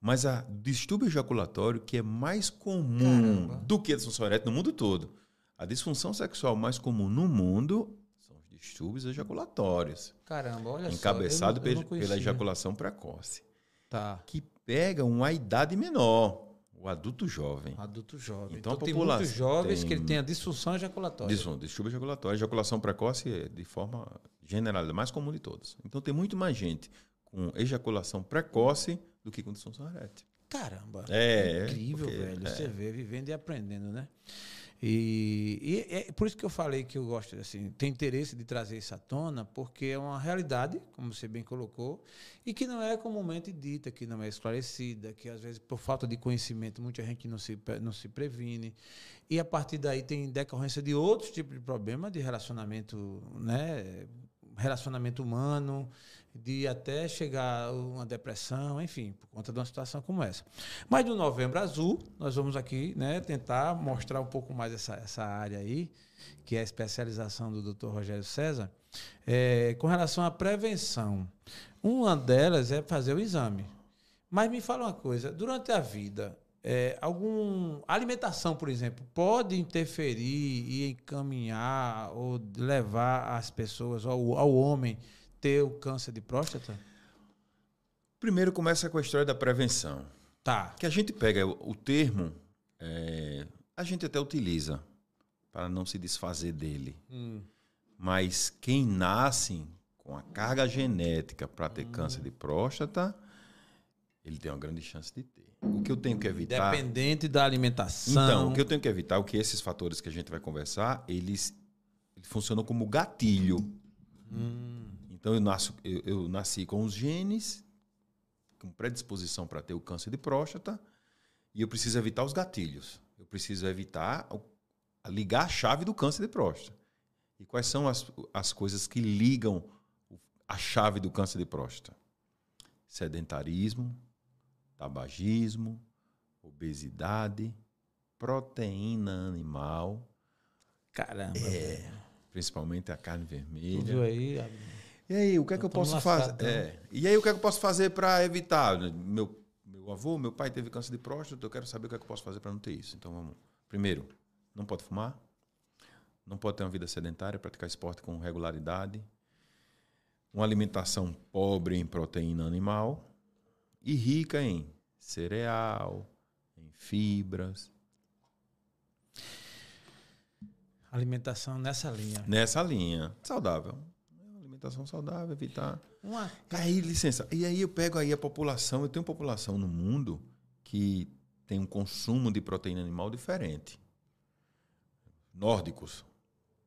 Mas a distúrbio ejaculatório, que é mais comum Caramba. do que a disfunção erétil no mundo todo. A disfunção sexual mais comum no mundo são os distúrbios ejaculatórios. Caramba, olha encabeçado só. não pela ejaculação precoce. Tá. Que pega uma idade menor, o adulto jovem. Adulto jovem. Então, Então, tem muitos jovens que tem- ele tem a disfunção ejaculatória. Disfun- Distúrbio ejaculatório. Ejaculação precoce é de forma general, é mais comum de todos. Então tem muito mais gente com ejaculação precoce do que com disfunção erétil. Caramba. É, Incrível, porque- velho. é. Você vê vivendo e aprendendo, né? E, e é por isso que eu falei que eu gosto, assim, tem interesse de trazer isso à tona, porque é uma realidade, como você bem colocou, e que não é comumente dita, que não é esclarecida, que às vezes, por falta de conhecimento, muita gente não se, não se previne. E a partir daí tem decorrência de outros tipos de problema de relacionamento, né? Relacionamento humano, de até chegar uma depressão, enfim, por conta de uma situação como essa. Mas no Novembro Azul, nós vamos aqui né, tentar mostrar um pouco mais essa, essa área aí, que é a especialização do Dr. Rogério César, é, com relação à prevenção. Uma delas é fazer o exame. Mas me fala uma coisa, durante a vida, é, algum alimentação, por exemplo, pode interferir e encaminhar ou levar as pessoas, ao, ao homem, ter o câncer de próstata? Primeiro começa com a história da prevenção. Tá. Que a gente pega o, o termo, é, a gente até utiliza para não se desfazer dele. Hum. Mas quem nasce com a carga genética para ter câncer de próstata, ele tem uma grande chance de ter. O que eu tenho que evitar. Dependente da alimentação. Então, o que eu tenho que evitar é que esses fatores que a gente vai conversar, eles, eles funcionam como gatilho. Hum, Então, eu, nasço, eu, eu nasci com os genes, com predisposição para ter o câncer de próstata, e eu preciso evitar os gatilhos. Eu preciso evitar ligar a chave do câncer de próstata. E quais são as, as coisas que ligam a chave do câncer de próstata? Sedentarismo, tabagismo, obesidade, proteína animal, caramba. É. principalmente a carne vermelha. viu aí? E aí, o que é que eu posso fazer? É. E aí, o que é que eu posso fazer para evitar? Meu, meu avô, meu pai teve câncer de próstata, eu quero saber o que é que eu posso fazer para não ter isso. Então, vamos. Primeiro, não pode fumar, não pode ter uma vida sedentária, praticar esporte com regularidade, uma alimentação pobre em proteína animal e rica em cereal, em fibras. Alimentação nessa linha. Nessa linha, saudável. Alimentação saudável, evitar Uma... Aí, licença. E aí eu pego aí a população, eu tenho população no mundo que tem um consumo de proteína animal diferente. Nórdicos.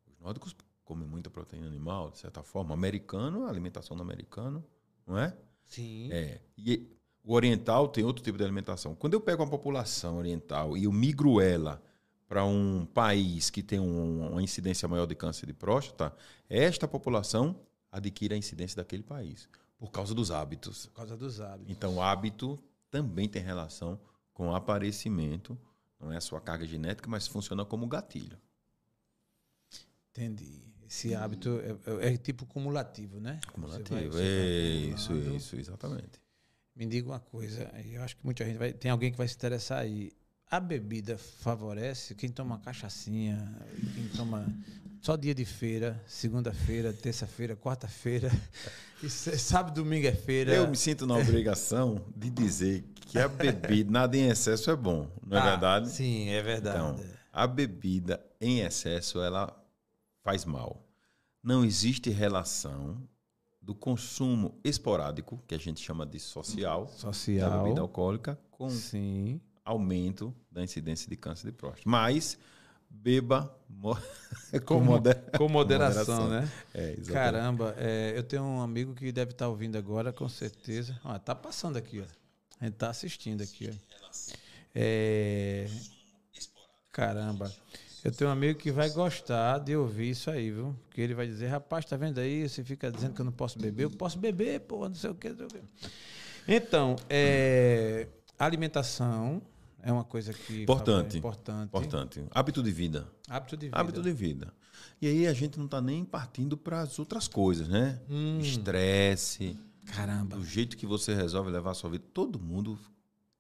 Os nórdicos comem muita proteína animal, de certa forma. Americano, a alimentação do americano, não é? Sim. É. E o oriental tem outro tipo de alimentação. Quando eu pego uma população oriental e eu migro ela para um país que tem um- uma incidência maior de câncer de próstata, esta população adquire a incidência daquele país. Por causa dos hábitos. Por causa dos hábitos. Então, o hábito também tem relação com o aparecimento. Não é a sua carga genética, mas funciona como gatilho. Entendi. Esse hábito é, é, é tipo cumulativo, né? Cumulativo. Vai, você isso, isso, exatamente. Me diga uma coisa, eu acho que muita gente vai. Tem alguém que vai se interessar aí. A bebida favorece quem toma cachaçinha, quem toma só dia de feira, segunda-feira, terça-feira, quarta-feira, sábado, domingo é feira. Eu me sinto na obrigação de dizer que a bebida, nada em excesso é bom, não é ah, verdade? Sim, é verdade. Então, a bebida em excesso, ela faz mal. Não existe relação do consumo esporádico, que a gente chama de social, social. da bebida alcoólica, com Sim. Aumento da incidência de câncer de próstata. Mas beba com, moder... com, moderação, né? É, Caramba, é, eu tenho um amigo que deve estar ouvindo agora, com certeza. Ah, tá passando aqui, ó. A gente tá assistindo aqui, ó. É... Caramba. Eu tenho um amigo que vai gostar de ouvir isso aí, viu? Porque ele vai dizer, rapaz, tá vendo aí? Você fica dizendo que eu não posso beber. Eu posso beber, pô, não sei o quê. Então, é, alimentação é uma coisa que... Importante. É importante. Importante. Hábito de vida. Hábito de vida. Hábito de vida. E aí a gente não tá nem partindo para as outras coisas, né? Hum. Estresse. Caramba. Do jeito que você resolve levar a sua vida. Todo mundo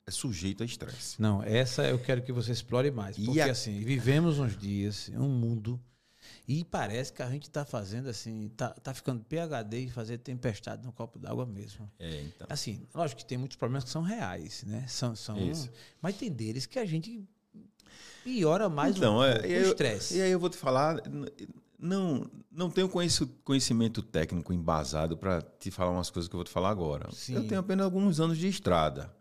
é sujeito a estresse. Não, essa eu quero que você explore mais. Porque a... assim, vivemos uns dias, um mundo, e parece que a gente está fazendo assim, tá, tá ficando PHD e fazer tempestade no copo d'água mesmo. É, então. Assim, lógico que tem muitos problemas que são reais, né? São, são, mas tem deles que a gente piora mais então, é, o estresse. E aí eu vou te falar, não, não tenho conhecimento técnico embasado para te falar umas coisas que eu vou te falar agora. Sim. Eu tenho apenas alguns anos de estrada.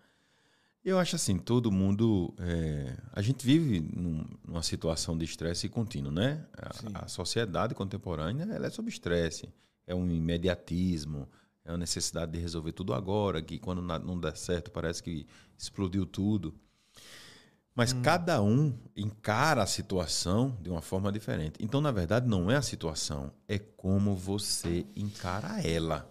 Eu acho assim, todo mundo. É, a gente vive num, numa situação de estresse contínuo, né? A, a, sociedade contemporânea ela é sob estresse. É um imediatismo, é uma necessidade de resolver tudo agora, que quando não der certo parece que explodiu tudo. Mas hum. cada um encara a situação de uma forma diferente. Então, na verdade, não é a situação, é como você encara ela.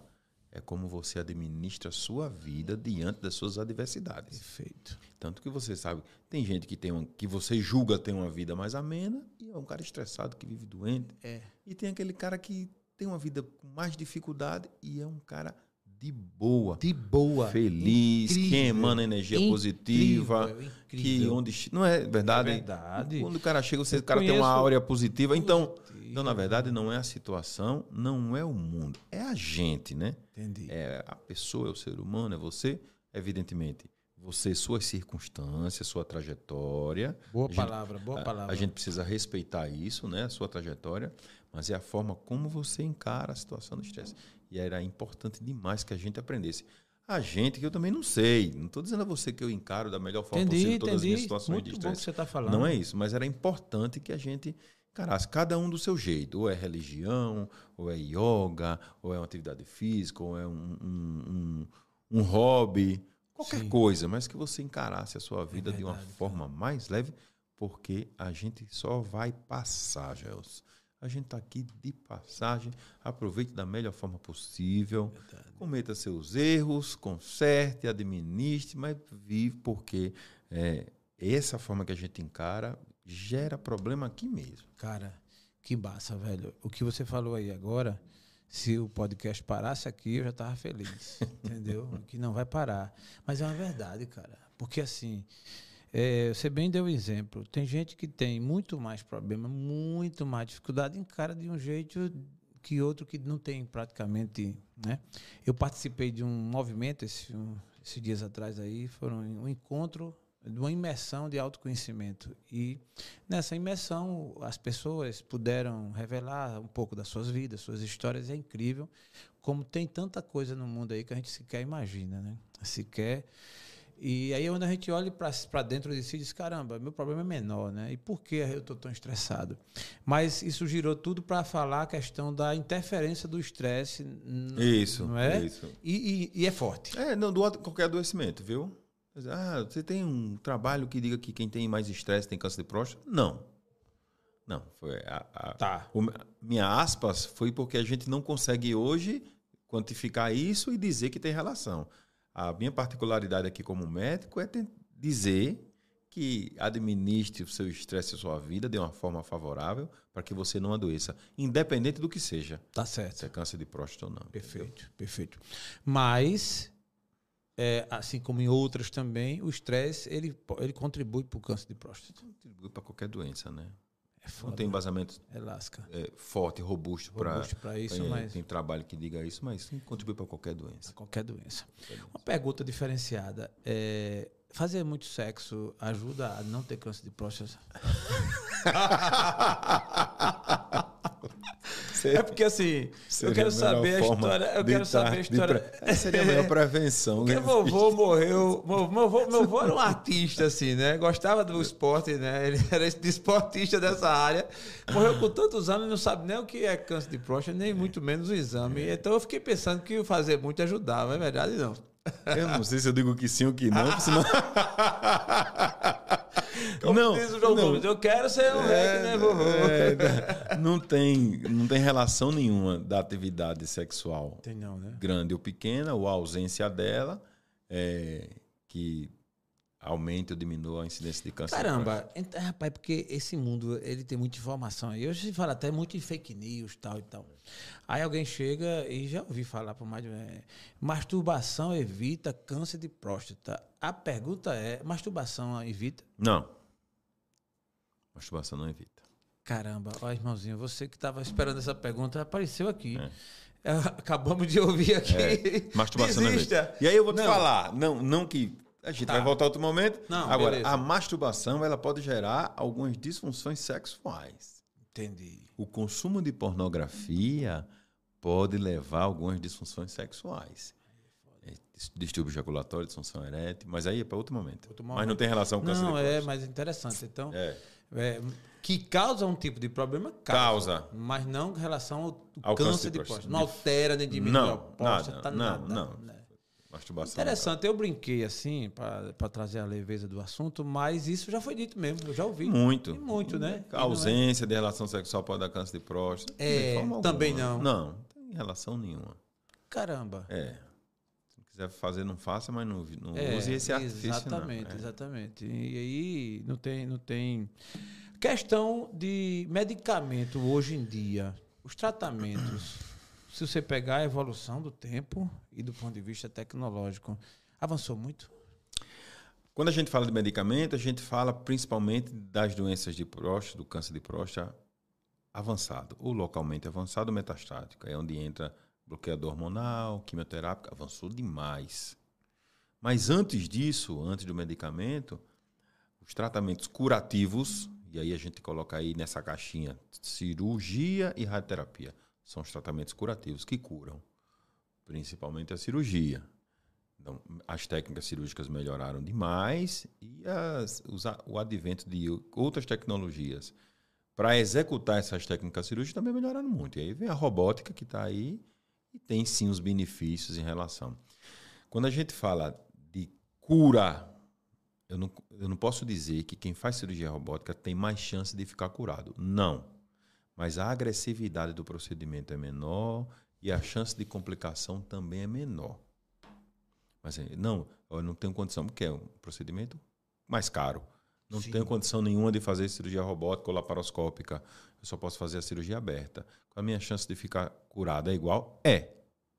É como você administra a sua vida diante das suas adversidades. Perfeito. Tanto que você sabe, tem gente que tem um, que você julga ter uma vida mais amena e é um cara estressado que vive doente. É. E tem aquele cara que tem uma vida com mais dificuldade e é um cara de boa. De boa. Feliz, incrível, que emana energia incrível, positiva. Incrível. Que onde. Não é verdade? É verdade. Quando o cara chega, você, o cara tem uma áurea positiva. Então, então, na verdade, não é a situação, não é o mundo, é a gente, né? Entendi. É a pessoa, é o ser humano, é você, evidentemente. Você, suas circunstâncias, sua trajetória. Boa palavra, boa palavra. A, a, gente precisa respeitar isso, né? A sua trajetória, mas é a forma como você encara a situação do estresse. E era importante demais que a gente aprendesse. A gente, que eu também não sei. Não estou dizendo a você que eu encaro da melhor forma entendi, possível todas entendi. as minhas situações Muito de estresse. Bom que você está falando. Não é isso, mas era importante que a gente encarasse cada um do seu jeito. Ou é religião, ou é yoga, ou é uma atividade física, ou é um, um, um, um hobby, qualquer Sim. coisa, mas que você encarasse a sua vida é verdade, de uma forma mais leve, porque a gente só vai passar, Gelson. A gente está aqui de passagem. Aproveite da melhor forma possível. Verdade. Cometa seus erros, conserte, administre, mas vive porque é, essa forma que a gente encara gera problema aqui mesmo. Cara, que massa, velho. O que você falou aí agora, se o podcast parasse aqui, eu já estava feliz. entendeu? Que não vai parar. Mas é uma verdade, cara. Porque assim. É, você bem deu o exemplo. Tem gente que tem muito mais problema, muito mais dificuldade, encara de um jeito que outro que não tem praticamente. Né? Eu participei de um movimento esse, um, esses dias atrás aí, foram um encontro de uma imersão de autoconhecimento. E nessa imersão as pessoas puderam revelar um pouco das suas vidas, suas histórias. É incrível como tem tanta coisa no mundo aí que a gente sequer imagina, né? Sequer e aí, quando a gente olha para dentro de si e diz: caramba, meu problema é menor, né? E por que eu estou tão estressado? Mas isso girou tudo para falar a questão da interferência do estresse. Isso. Não é? Isso. E, e, e é forte. É, não, do qualquer adoecimento, viu? Ah, você tem um trabalho que diga que quem tem mais estresse tem câncer de próstata? Não. Não. Foi a, a, tá. O, minha aspas foi porque a gente não consegue hoje quantificar isso e dizer que tem relação. A minha particularidade aqui como médico é dizer que administre o seu estresse e a sua vida de uma forma favorável para que você não adoeça, independente do que seja. Tá certo. Se é câncer de próstata ou não. Perfeito, entendeu? perfeito. Mas, é, assim como em outras também, o estresse ele, ele contribui para o câncer de próstata. Contribui para qualquer doença, né? É foda, não tem embasamento é lasca. É, forte, robusto, para isso, pra, mas tem trabalho que diga isso, mas contribui para qualquer doença. Qualquer doença. qualquer doença. Uma pergunta diferenciada é fazer muito sexo ajuda a não ter câncer de próstata? é porque assim, eu quero saber a história. Eu quero saber a história. Pre... Seria a melhor prevenção. Porque né? vovô morreu. Meu, avô, meu avô era um artista, assim, né? Gostava do esporte, né? Ele era esportista dessa área. Morreu com tantos anos e não sabe nem o que é câncer de próstata, nem muito menos o exame. Então eu fiquei pensando que fazer muito ajudava, é verdade não. Eu não sei se eu digo que sim ou que não, senão. Como não, diz o João não. Gomes, eu quero ser um é, rei, né, vovô? É, não, tem, não tem relação nenhuma da atividade sexual tem não, né? grande ou pequena, ou a ausência dela, é, que aumente ou diminua a incidência de câncer. Caramba, então, rapaz, porque esse mundo ele tem muita informação aí. Hoje se fala até muito em fake news tal e tal. Aí alguém chega e já ouvi falar por mais de é, masturbação evita câncer de próstata. A pergunta é, masturbação evita? Não. Masturbação não evita. Caramba, ó, irmãozinho, você que estava esperando essa pergunta apareceu aqui. É. Acabamos de ouvir aqui. É. Masturbação Desista. não evita. E aí eu vou te não. falar, não, não que a gente tá. vai voltar outro momento. Não, Agora, beleza. a masturbação ela pode gerar algumas disfunções sexuais. Entendi. O consumo de pornografia pode levar a algumas disfunções sexuais. É, distúrbio ejaculatório, disfunção erétil, mas aí é para outro momento. outro momento. Mas não tem relação com câncer Não, é mais interessante. Então, é. É, que causa um tipo de problema, causa. causa. Mas não em relação ao, ao câncer, câncer de próstata. Não altera nem diminui não, a próstata, nada, nada. Não, não. Masturbação. Interessante, eu brinquei assim, para trazer a leveza do assunto, mas isso já foi dito mesmo, eu já ouvi. Muito. E muito, né? A ausência é... de relação sexual pode dar câncer de próstata. É, também não. Não, não tem relação nenhuma. Caramba. É. Se quiser fazer, não faça, mas não, não é, use esse artifício. Exatamente. É. exatamente. E aí não tem, não tem. Questão de medicamento hoje em dia, os tratamentos se você pegar a evolução do tempo e do ponto de vista tecnológico, avançou muito? Quando a gente fala de medicamento, a gente fala principalmente das doenças de próstata, do câncer de próstata avançado, ou localmente avançado metastático, é onde entra bloqueador hormonal, quimioterápico, avançou demais. Mas antes disso, antes do medicamento, os tratamentos curativos, e aí a gente coloca aí nessa caixinha cirurgia e radioterapia são os tratamentos curativos que curam, principalmente a cirurgia. Então, as técnicas cirúrgicas melhoraram demais e as, os, o advento de outras tecnologias para executar essas técnicas cirúrgicas também melhoraram muito. E aí vem a robótica que está aí e tem sim os benefícios em relação. Quando a gente fala de cura, eu não, eu não posso dizer que quem faz cirurgia robótica tem mais chance de ficar curado. Não mas a agressividade do procedimento é menor e a chance de complicação também é menor. Mas não, eu não tenho condição, porque é um procedimento mais caro. Não Sim. tenho condição nenhuma de fazer cirurgia robótica ou laparoscópica. Eu só posso fazer a cirurgia aberta. A minha chance de ficar curado é igual? É.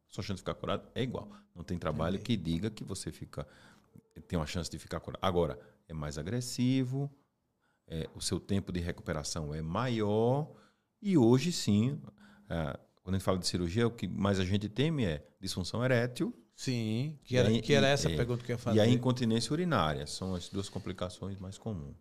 Sua chance de ficar curado é igual. Não tem trabalho que diga que você fica tem uma chance de ficar curado. Agora, é mais agressivo, é, o seu tempo de recuperação é maior e hoje, sim, é, quando a gente fala de cirurgia, o que mais a gente teme é disfunção erétil. Sim, que era, que era essa é, pergunta que eu ia fazer. E a incontinência urinária são as duas complicações mais comuns.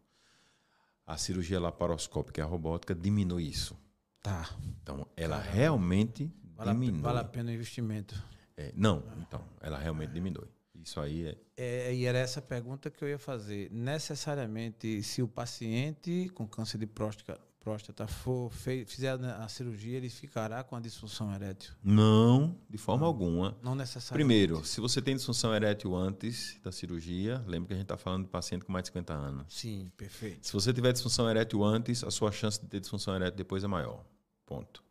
A cirurgia laparoscópica e a robótica diminui isso. Tá. Então, ela Caramba. realmente vale diminui. A, vale a pena o investimento. É, não, então, ela realmente diminui. Isso aí é... é. E era essa pergunta que eu ia fazer. Necessariamente, se o paciente com câncer de próstata próstata for fizer a cirurgia, ele ficará com a disfunção erétil? Não, de forma não, alguma. Não necessariamente. Primeiro, se você tem disfunção erétil antes da cirurgia, lembre que a gente está falando de paciente com mais de 50 anos. Sim, perfeito. Se você tiver disfunção erétil antes, a sua chance de ter disfunção erétil depois é maior. Ponto.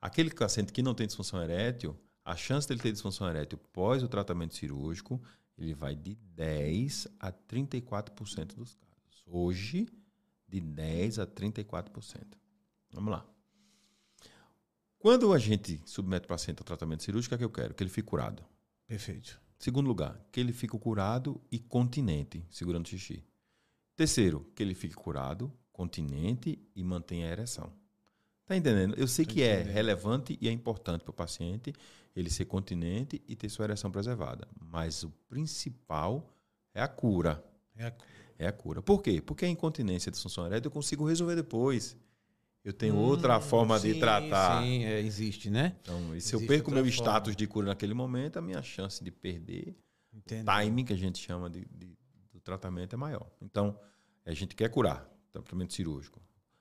Aquele paciente que não tem disfunção erétil, a chance dele ter disfunção erétil pós o tratamento cirúrgico, ele vai de 10 a 34% dos casos. Hoje, de 10 a 34%. Vamos lá. Quando a gente submete o paciente ao tratamento cirúrgico, o que é que eu quero? Que ele fique curado. Perfeito. Segundo lugar, que ele fique curado e continente, segurando o xixi. Terceiro, que ele fique curado, continente e mantenha a ereção. Tá entendendo? Eu sei Tô que é entendendo. relevante e é importante para o paciente ele ser continente e ter sua ereção preservada. Mas o principal é a cura. É a- É a cura. Por quê? Porque a incontinência de disfunção erétil eu consigo resolver depois. Eu tenho outra Hum, forma de sim, tratar. Sim, é, existe, né? Então, se eu Existe perco outra meu forma. status de cura naquele momento, a minha chance de perder Entendi. timing que a gente chama de, de- do tratamento é maior. Então, a gente quer curar, tratamento cirúrgico.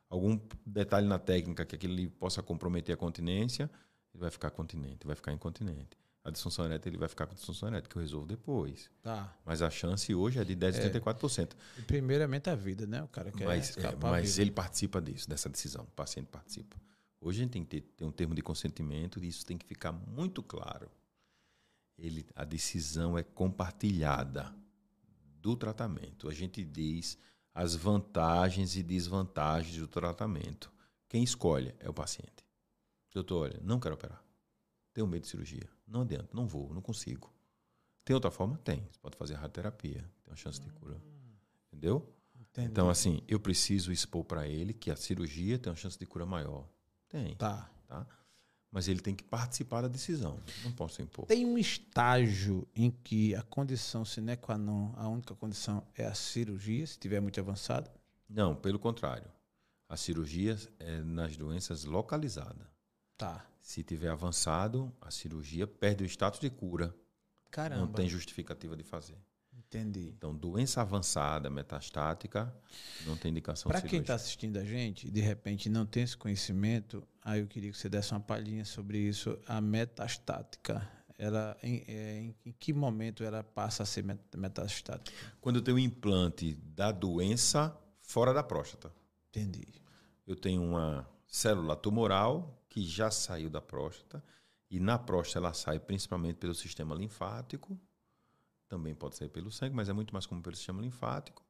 Algum detalhe na técnica que aquele possa comprometer a continência, ele vai ficar continente, vai ficar incontinente. A disfunção erétil, ele vai ficar com disfunção erétil, que eu resolvo depois. Tá. Mas a chance hoje é de 10 a 34%. E primeiramente a vida, né? O cara quer mas é, a mas ele participa disso, dessa decisão. O paciente participa. Hoje a gente tem que ter, ter um termo de consentimento e isso tem que ficar muito claro. Ele, a decisão é compartilhada do tratamento. A gente diz as vantagens e desvantagens do tratamento. Quem escolhe é o paciente. Doutor, olha, não quero operar. Tenho medo de cirurgia. Não adianta, não vou, não consigo. Tem outra forma? Tem. Você pode fazer radioterapia, tem uma chance de cura. Entendeu? Entendi. Então, assim, eu preciso expor para ele que a cirurgia tem uma chance de cura maior. Tem, Tá. tá? Mas ele tem que participar da decisão. Não posso impor. Tem um estágio em que a condição sine qua non, a única condição é a cirurgia, se estiver muito avançado? Não, pelo contrário. A cirurgia é nas doenças localizadas. Tá. Se tiver avançado, a cirurgia perde o status de cura. Caramba. Não tem justificativa de fazer. Entendi. Então, doença avançada, metastática, não tem indicação Para quem está assistindo a gente e de repente não tem esse conhecimento, aí eu queria que você desse uma palhinha sobre isso. A metastática, ela, em, é, em- em que momento ela passa a ser met- metastática? Quando eu tenho um implante da doença fora da próstata. Entendi. eu tenho uma célula tumoral que já saiu da próstata e na próstata ela sai principalmente pelo sistema linfático, também pode sair pelo sangue, mas é muito mais comum pelo sistema linfático.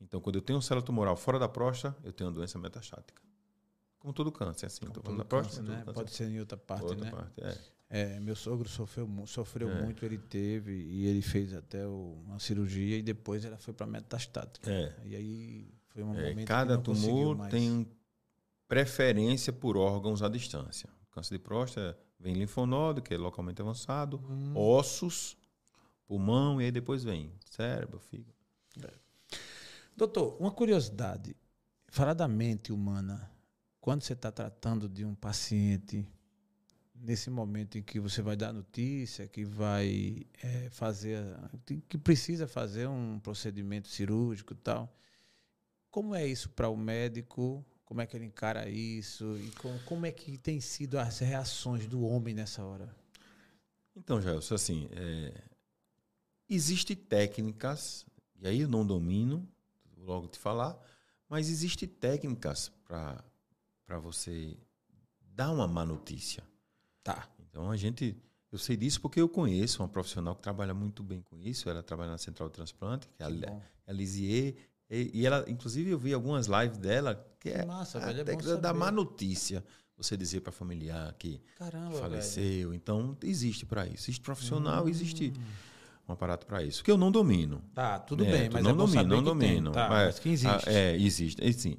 Então, quando eu tenho célula tumoral fora da próstata, eu tenho uma doença metastática. Como todo câncer, assim. Estou falando da Todo próstata, câncer, todo né? câncer. Pode ser em outra parte, outra né? parte, é. É, meu sogro sofreu, sofreu É. muito, ele teve, e ele fez até o- uma cirurgia e depois ela foi para metastática. É. E aí foi um É, momento que cada tumor tem preferência por órgãos à distância. Câncer de próstata vem linfonodo, que é localmente avançado, Hum. ossos, pulmão, e aí depois vem cérebro, fígado. Doutor, uma curiosidade. Falar da mente humana, quando você está tratando de um paciente, nesse momento em que você vai dar notícia, que vai eh, fazer, que precisa fazer um procedimento cirúrgico e tal, como é isso para o médico? Como é que ele encara isso? E com- como é que tem sido as reações do homem nessa hora? Então, Gelson, assim, é, existem técnicas, e aí eu não domino, logo te falar, mas existem técnicas para você dar uma má notícia. Tá. Então, a gente, eu sei disso porque eu conheço uma profissional que trabalha muito bem com isso, ela trabalha na Central de Transplante, que é a, a Lisier, e, e ela, inclusive, eu vi algumas lives dela, que é massa, velho, é técnica da saber. má notícia. Você dizer para familiar que Caramba, velho. faleceu. Então, existe para isso. Existe profissional, Hum. existe um aparato para isso. Que eu não domino. Tá, tudo né? bem, mas não é domino, não tem. domino. Tá, Mas, mas que existe. é, existe. E, sim.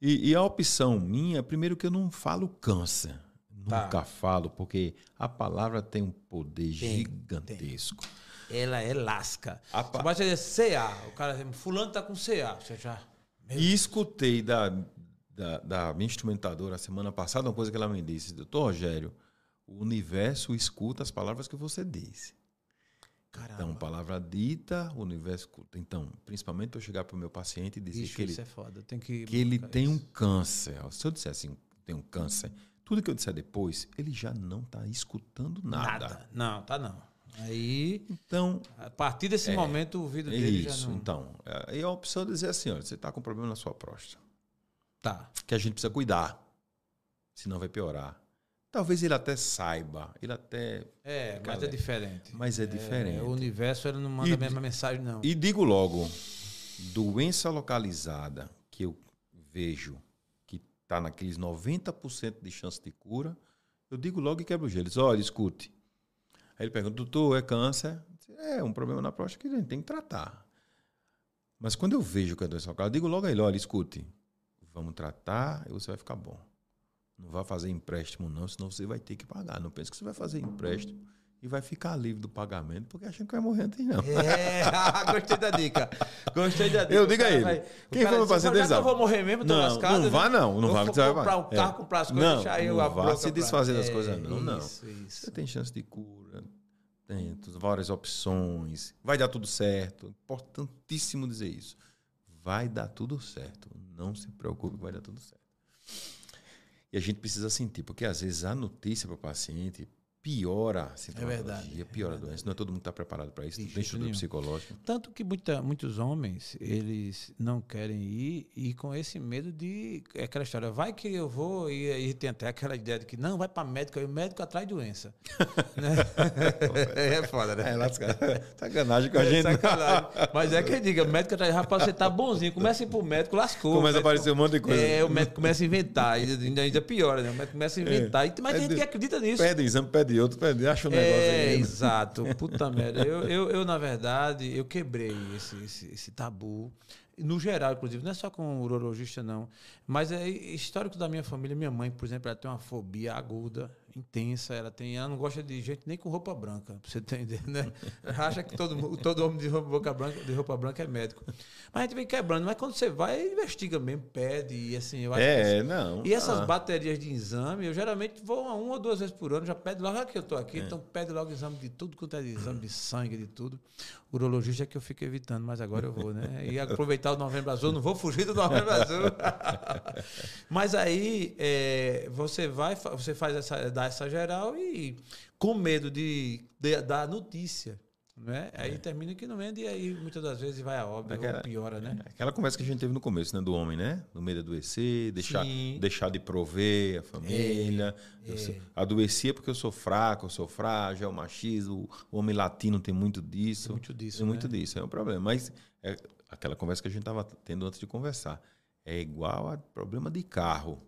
E, e a opção minha, primeiro que eu não falo câncer. Tá. Nunca falo, porque a palavra tem um poder Tem, gigantesco. Ela é lasca. A Você dizer CA. O cara diz, fulano tá com CA. Você já... Meu E escutei da, da, da minha instrumentadora a semana passada uma coisa que ela me disse: Doutor Rogério, o universo escuta as palavras que você disse. Caramba. Então, palavra dita, o universo escuta. Então, principalmente eu chegar para o meu paciente e dizer Bicho, que ele, é que, que ele tem um câncer. Se eu disser assim, tem um câncer, tudo que eu disser depois, ele já não está escutando nada. Não, tá não. Aí, Então, a partir desse É, momento, o ouvido é dele já isso. não... Então, aí a opção é dizer assim: olha, você está com problema na sua próstata. Tá. que a gente precisa cuidar, senão vai piorar. Talvez ele até saiba, ele até. É, mas Galera. é diferente. Mas é diferente. o universo ele não manda E- a mesma mensagem, não. E digo logo, doença localizada que eu vejo que está naqueles 90% de chance de cura, eu digo logo e quebro o gelo. Diz, olha, escute. Aí ele pergunta, doutor, é câncer? É um problema na próstata que a gente tem que tratar. Mas quando eu vejo que é doença localizada, eu digo logo a ele, olha, escute, vamos tratar e você vai ficar bom. Não vai fazer empréstimo não, senão você vai ter que pagar. Não pense que você vai fazer empréstimo e vai ficar livre do pagamento, porque achando que vai morrer antes não. É, gostei da dica. Gostei da dica. Eu digo a ele. vai- Quem "Já ele que eu sabe." vou morrer mesmo, tô Não, lascado. não vá não, não vá, você vai- comprar um é. carro, comprar as coisas, Não, deixar eu não vá broca se pra- desfazer das É, coisas, não, não. Isso, isso. Você tem chance de cura, tem várias opções, vai dar tudo certo. Importantíssimo dizer isso. Vai dar tudo certo. Não se preocupe, vai dar tudo certo. E a gente precisa sentir, porque às vezes a notícia para o paciente piora a sintomatologia, verdade, é piora a doença. Não é todo mundo está preparado para isso, tem estudo nenhum. psicológico. Tanto que muita, muitos homens, eles não querem ir e com esse medo de... É aquela história, vai que eu vou e aí tem até aquela ideia de que não, vai para médico, aí o médico atrai doença. Né? é foda, né? É, lasca- sacanagem com a É gente. sacanagem. Mas é que diga, médico atrás, rapaz, você tá bonzinho, começa a ir pro médico, lascou. Começa a O médico- aparecer um monte de coisa. É, o médico começa a inventar, e ainda, ainda piora, né? O médico começa a inventar. E, mas tem gente que acredita nisso. Pede exame, pede outro, pede, acha um negócio É, aí. exato. Puta merda. Eu, eu, eu, na verdade, eu quebrei esse, esse, esse tabu. No geral, inclusive, não é só com urologista, não. Mas é histórico da minha família. Minha mãe, por exemplo, ela tem uma fobia aguda, intensa. Ela tem, ela não gosta de gente nem com roupa branca, pra você entender, né? Acha que todo, todo homem de roupa, branca, de roupa branca é médico. Mas a gente vem quebrando. Mas quando você vai, investiga mesmo, pede. E assim, eu acho que É, não. e essas ah. baterias de exame, eu geralmente vou uma, uma ou duas vezes por ano, já pede logo, já que eu estou aqui, então pede logo exame de tudo quanto é de exame de sangue, de tudo. Urologista é que eu fico evitando, mas agora eu vou, né? E aproveitar o Novembro Azul, não vou fugir do Novembro Azul. mas aí é, você vai, você faz essa, dá essa geral e com medo de, de dar notícia. Né? Aí termina que não vende e aí muitas das vezes vai a óbito, Aquela- ou piora, né? Aquela conversa que a gente teve no começo, né? Do homem, né? No medo de adoecer, deixar, Sim. deixar de prover a família. É, é. adoecer porque eu sou fraco, eu sou frágil, é o machismo. O homem latino tem muito disso. Tem muito disso, Tem muito né? disso, é um problema. Mas é aquela conversa que a gente estava tendo antes de conversar. É igual a problema de carro.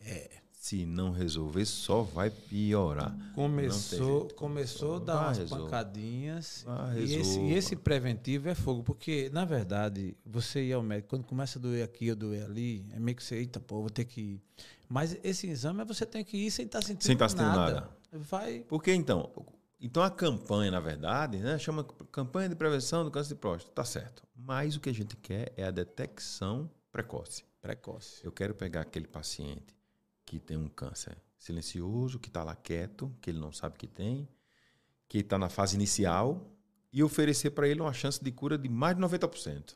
É. Se não resolver, só vai piorar. Começou, começou a dar umas pancadinhas. E, esse, e esse preventivo é fogo, porque, na verdade, você ir ao médico, quando começa a doer aqui ou doer ali, é meio que você, eita, pô, vou ter que ir. Mas esse exame é você tem que ir sem estar sentindo, Sem tá sentindo nada. nada. Vai. Porque então, então a campanha, na verdade, né, chama campanha de prevenção do câncer de próstata, tá certo. Mas o que a gente quer é a detecção precoce. Precoce. Eu quero pegar aquele paciente que tem um câncer silencioso, que está lá quieto, que ele não sabe que tem, que está na fase inicial e oferecer para ele uma chance de cura de mais de 90%.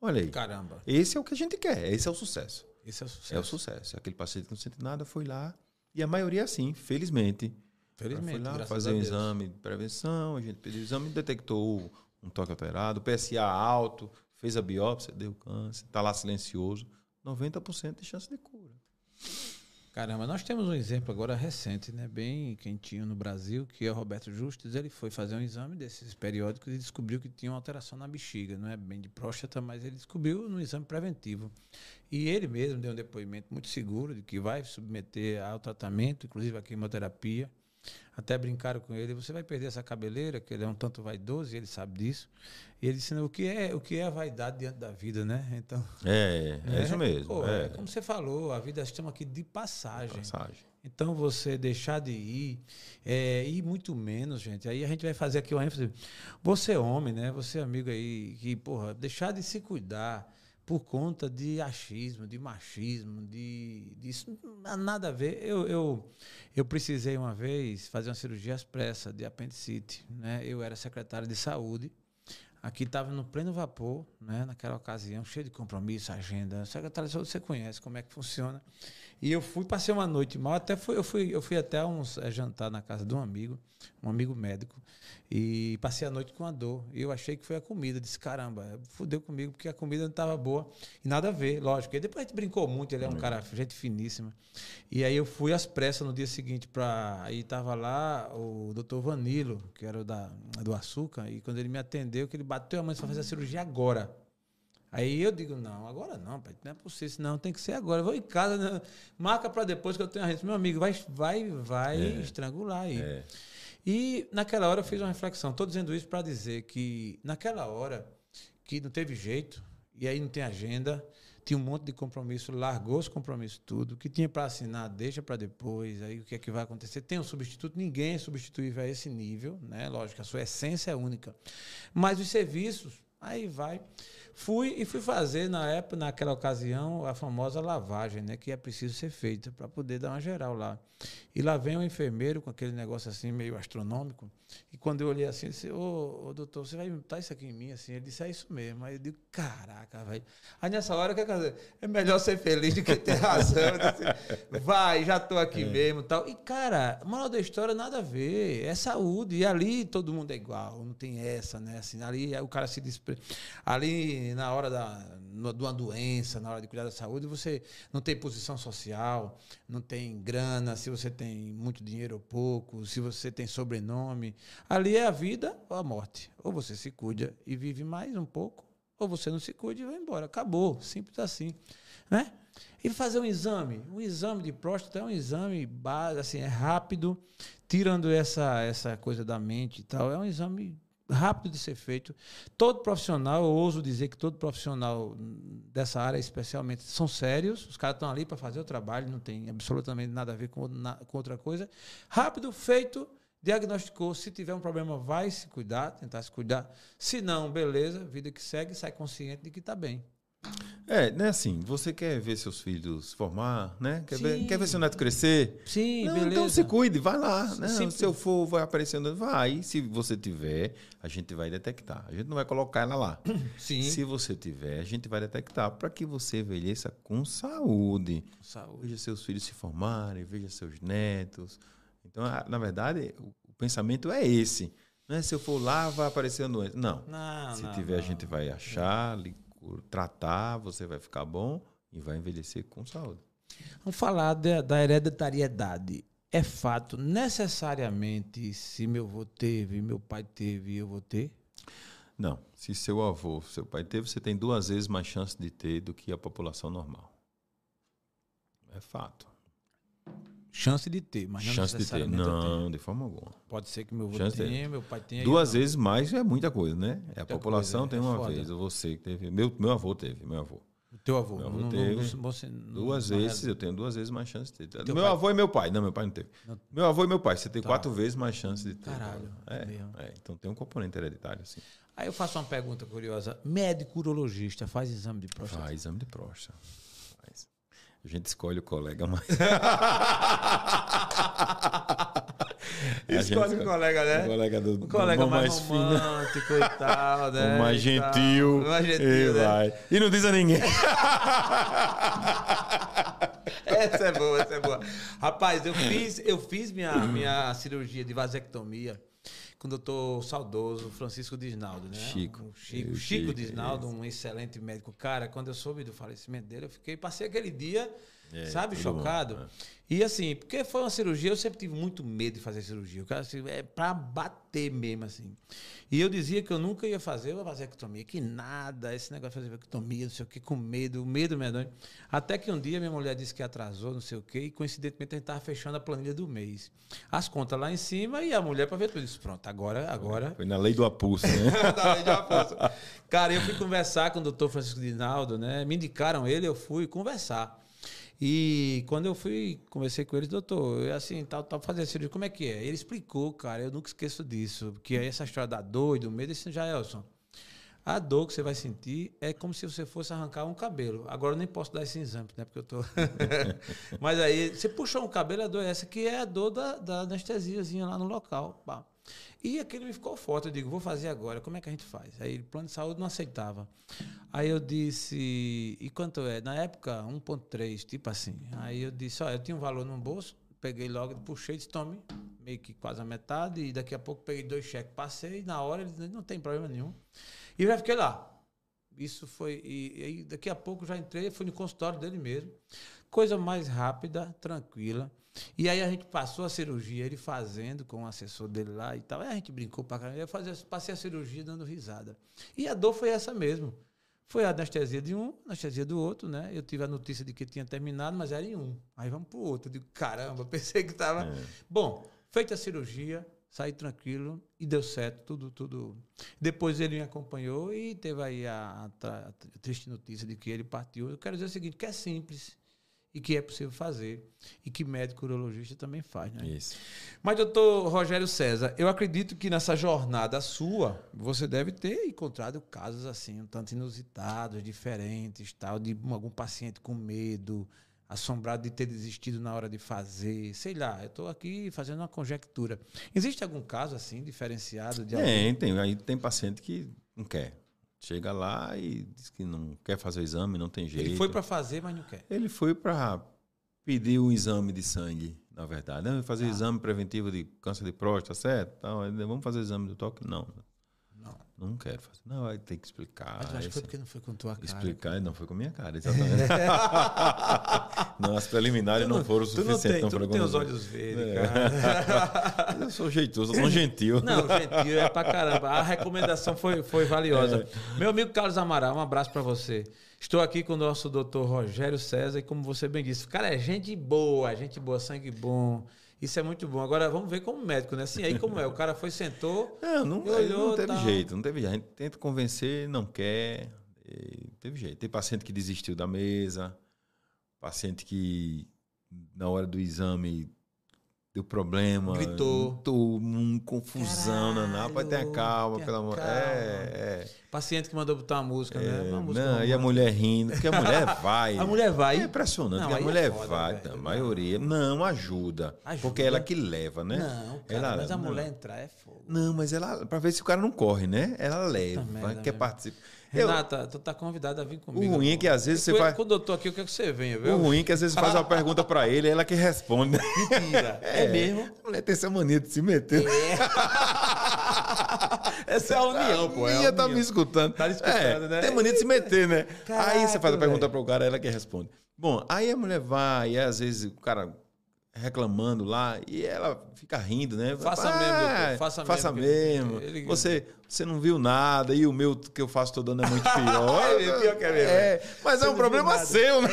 Olha aí. Caramba. Esse é o que a gente quer, esse é o sucesso. Esse é o sucesso. É o sucesso. Aquele paciente que não sente nada foi lá e a maioria é assim, felizmente. Felizmente, Foi lá fazer um exame de prevenção, a gente pediu o exame, detectou um toque alterado, PSA alto, fez a biópsia, deu câncer, está lá silencioso, 90% de chance de cura. Caramba, nós temos um exemplo agora recente, né, bem quentinho no Brasil, que é o Roberto Justus. Ele foi fazer um exame desses periódicos e descobriu que tinha uma alteração na bexiga, não é bem de próstata, mas ele descobriu no exame preventivo. E ele mesmo deu um depoimento muito seguro de que vai submeter ao tratamento, inclusive à quimioterapia. Até brincaram com ele, você vai perder essa cabeleira, que ele é um tanto vaidoso e ele sabe disso. E ele disse, "Não, o que é, o que é a vaidade diante da vida, né? Então, É, é, isso mesmo. pô, é, é como você falou, a vida estamos aqui de passagem. passagem. Então você deixar de ir, é, e muito menos, gente. Aí a gente vai fazer aqui uma ênfase. Você é homem, né? Você é amigo aí que, porra, deixar de se cuidar por conta de achismo, de machismo, de não há nada a ver. Eu, eu, eu precisei uma vez fazer uma cirurgia expressa de apendicite, né? Eu era secretário de saúde. Aqui estava no pleno vapor, né? Naquela ocasião, cheio de compromisso, agenda. Secretário você conhece como é que funciona. E eu fui, passei uma noite mal, até fui, eu fui, eu fui até um é, jantar na casa de um amigo, um amigo médico, e passei a noite com a dor. E eu achei que foi a comida. Disse, caramba, fudeu comigo, porque a comida não estava boa. E nada a ver, lógico. E depois a gente brincou muito, ele é um cara, gente finíssima. E aí eu fui às pressas no dia seguinte para. Aí tava lá o doutor Vanilo, que era o da, do açúcar, e quando ele me atendeu, que ele bateu a mão e falou fazer a cirurgia agora. Aí eu digo, não, agora não, pai, não é possível, não, tem que ser agora. Eu vou em casa, né? marca para depois que eu tenho a rede. Meu amigo, vai, vai, vai é. estrangular aí. É. E naquela hora eu fiz uma reflexão. Estou dizendo isso para dizer que naquela hora que não teve jeito, e aí não tem agenda, tinha um monte de compromisso, largou os compromissos tudo, que tinha para assinar, deixa para depois, aí o que é que vai acontecer? Tem um substituto, ninguém é substituível a esse nível, né? Lógico, a sua essência é única. Mas os serviços, aí vai. Fui e fui fazer na época, naquela ocasião, a famosa lavagem, né, que é preciso ser feita para poder dar uma geral lá. E lá vem um enfermeiro com aquele negócio assim meio astronômico. E quando eu olhei assim, ele disse: "Ô, ô doutor, você vai botar isso aqui em mim assim?" Ele disse: "É isso mesmo". Aí eu digo: "Caraca, velho". Aí nessa hora, que dizer? É melhor ser feliz do que ter razão. disse, vai, já tô aqui é. mesmo, tal. E cara, moral da história nada a ver, é saúde. E ali todo mundo é igual, não tem essa, né? Assim, ali o cara se despre... ali na hora da, de uma doença, na hora de cuidar da saúde, você não tem posição social, não tem grana, se você tem muito dinheiro ou pouco, se você tem sobrenome. Ali é a vida ou a morte. Ou você se cuida e vive mais um pouco, ou você não se cuida e vai embora. Acabou, simples assim. Né? E fazer um exame. Um exame de próstata é um exame base, assim, é rápido, tirando essa, essa coisa da mente e tal. É um exame rápido de ser feito. Todo profissional, eu ouso dizer que todo profissional dessa área, especialmente, são sérios. Os caras estão ali para fazer o trabalho, não tem absolutamente nada a ver com, com outra coisa. Rápido, feito, diagnosticou. Se tiver um problema, vai se cuidar, tentar se cuidar. Se não, beleza, vida que segue, sai consciente de que está bem. É, né, assim, você quer ver seus filhos formar, né? Quer, ver, quer ver seu neto crescer? Sim, Não, beleza. Então se cuide, vai lá. Né? Se eu for, vai aparecendo, vai. Se você tiver, a gente vai detectar. A gente não vai colocar ela lá. Sim. Se você tiver, a gente vai detectar para que você envelheça com saúde. saúde. Veja seus filhos se formarem, veja seus netos. Então, na verdade, o pensamento é esse. Não é se eu for lá, vai aparecer doença. Não. não se não, tiver, não. a gente vai achar, tratar, você vai ficar bom e vai envelhecer com saúde. Vamos falar da, da hereditariedade. É fato, necessariamente, se meu avô teve, meu pai teve, eu vou ter? Não. Se seu avô, seu pai teve, você tem duas vezes mais chance de ter do que a população normal. É fato. Chance de ter, mas não chance de ter. Não, de forma alguma. Pode ser que meu avô chance tenha, meu pai tenha. Duas vezes mais é muita coisa, né? É a população coisa, tem é uma foda. vez. Você que teve. Meu, meu avô teve, meu avô. O teu avô? Meu avô não, teve. Não, você, duas vezes, eu tenho duas vezes mais chance de ter. Teu meu pai? avô e meu pai. Não, meu pai não teve. Não. Meu avô e meu pai, você tem tá. quatro vezes mais chance de ter. Caralho. É, é, então tem um componente hereditário, assim. Aí eu faço uma pergunta curiosa. Médico urologista faz exame de próstata? Faz exame de próstata. A gente escolhe o colega mais. Escolhe o colega, né? O colega do, o colega do mais, mais romântico fino. e tal, né? O mais gentil. O mais gentil. E, né? vai. e não diz a ninguém. essa é boa, essa é boa. Rapaz, eu fiz, eu fiz minha, minha cirurgia de vasectomia com o doutor saudoso Francisco Disnaldo, né? Chico. O Chico, Chico Disnaldo, um excelente médico. Cara, quando eu soube do falecimento dele, eu fiquei, passei aquele dia, é, sabe, chocado. É. E assim, porque foi uma cirurgia, eu sempre tive muito medo de fazer cirurgia. O cara, assim, é pra bater mesmo, assim. E eu dizia que eu nunca ia fazer uma vasectomia, que nada, esse negócio de fazer vasectomia, não sei o que, com medo, medo medonho. Até que um dia minha mulher disse que atrasou, não sei o que, e coincidentemente a gente estava fechando a planilha do mês. As contas lá em cima e a mulher para ver tudo isso. Pronto, agora. agora... Foi na lei do apulso, né? na lei do apulso. Cara, eu fui conversar com o doutor Francisco Dinaldo, né? Me indicaram ele, eu fui conversar. E quando eu fui, conversei com ele, doutor, eu assim, tal, tal, fazer cirurgia, como é que é? Ele explicou, cara, eu nunca esqueço disso, porque aí essa história da dor e do medo, esse já é, Elson. A dor que você vai sentir é como se você fosse arrancar um cabelo. Agora eu nem posso dar esse exame, né? Porque eu tô. Mas aí, você puxou um cabelo, a dor é essa, que é a dor da, da anestesiazinha lá no local. Pá. E aquele me ficou forte. Eu digo, vou fazer agora, como é que a gente faz? Aí o plano de saúde não aceitava. Aí eu disse, e quanto é? Na época, 1,3, tipo assim. Aí eu disse, olha, eu tinha um valor no bolso, peguei logo, puxei, disse, tome, meio que quase a metade, e daqui a pouco peguei dois cheques, passei, e na hora ele disse, não tem problema nenhum. E já fiquei lá. Isso foi. E, e daqui a pouco já entrei, fui no consultório dele mesmo. Coisa mais rápida, tranquila. E aí a gente passou a cirurgia, ele fazendo com o assessor dele lá e tal. Aí a gente brincou pra caramba. Eu fazia, passei a cirurgia dando risada. E a dor foi essa mesmo. Foi a anestesia de um, anestesia do outro, né? Eu tive a notícia de que tinha terminado, mas era em um. Aí vamos pro outro. Eu digo, caramba, pensei que estava. É. Bom, feita a cirurgia, saí tranquilo e deu certo, tudo, tudo. Depois ele me acompanhou e teve aí a, a, a, triste notícia de que ele partiu. Eu quero dizer o seguinte, que é simples e que é possível fazer e que médico urologista também faz, né? Isso. Mas doutor Rogério César, eu acredito que nessa jornada sua, você deve ter encontrado casos assim, um tanto inusitados, diferentes, tal, de algum paciente com medo, assombrado de ter desistido na hora de fazer, sei lá, eu estou aqui fazendo uma conjectura. Existe algum caso assim diferenciado de Tem, tem, aí tem paciente que não quer. Chega lá e diz que não quer fazer o exame, não tem jeito. Ele foi para fazer, mas não quer. Ele foi para pedir um exame de sangue, na verdade. Não, fazer ah. exame preventivo de câncer de próstata, certo? Então, vamos fazer o exame do toque? Não. Não quero fazer. Não, vai ter que explicar. Mas acho que foi porque não foi com tua cara. Explicar e não foi com a minha cara, exatamente. não, as preliminares não, não, foram suficientes. Tu não, tem, tu não tem os olhos verdes, é. cara. eu sou jeitoso, eu sou gentil. Não, gentil é pra caramba. A recomendação foi, foi valiosa. É. Meu amigo Carlos Amaral, um abraço para você. Estou aqui com o nosso doutor Rogério César e como você bem disse, cara, é gente boa, gente boa, sangue bom. Isso é muito bom. Agora vamos ver como médico, né? Assim, aí como é? O cara foi, sentou. Não, não, olhou, não teve tal. jeito, não teve jeito. A gente tenta convencer, não quer. teve jeito. Tem paciente que desistiu da mesa, paciente que na hora do exame deu problema. Gritou. Um confusão, Caralho, não, pode ter calma, pelo amor. É, é. Paciente que mandou botar uma música, né? é, né? Uma música não, e a mulher rindo, porque a mulher vai. a mulher vai. É impressionante, não, a mulher é foda, vai, velho, a maioria. Não, ajuda, ajuda, Porque é ela que leva, né? Não, cara, ela, mas a não. mulher entrar é fogo. Não, mas ela, pra ver se o cara não corre, né? Ela leva, quer participar. Renata, eu, tu tá convidada a vir comigo. O ruim é que às vezes você faz. Quando eu tô aqui, eu quero que você venha, viu? O ruim é que às vezes você faz uma pergunta pra ele ela que responde. Mentira. É, é mesmo? A mulher tem essa mania de se meter. É. essa é a união, pô. É a união. tá me escutando. Tá escutando, é, né? Tem mania de se meter, né? Caraca, aí você faz a pergunta véio. pro cara, ela que responde. Bom, aí a mulher vai, e às vezes o cara reclamando lá e ela fica rindo, né? Faça ah, mesmo, doutor, faça, faça mesmo. mesmo. Ele... Você, você não viu nada e o meu que eu faço todo ano é muito pior. é, pior que é. É, mas é um problema seu, né?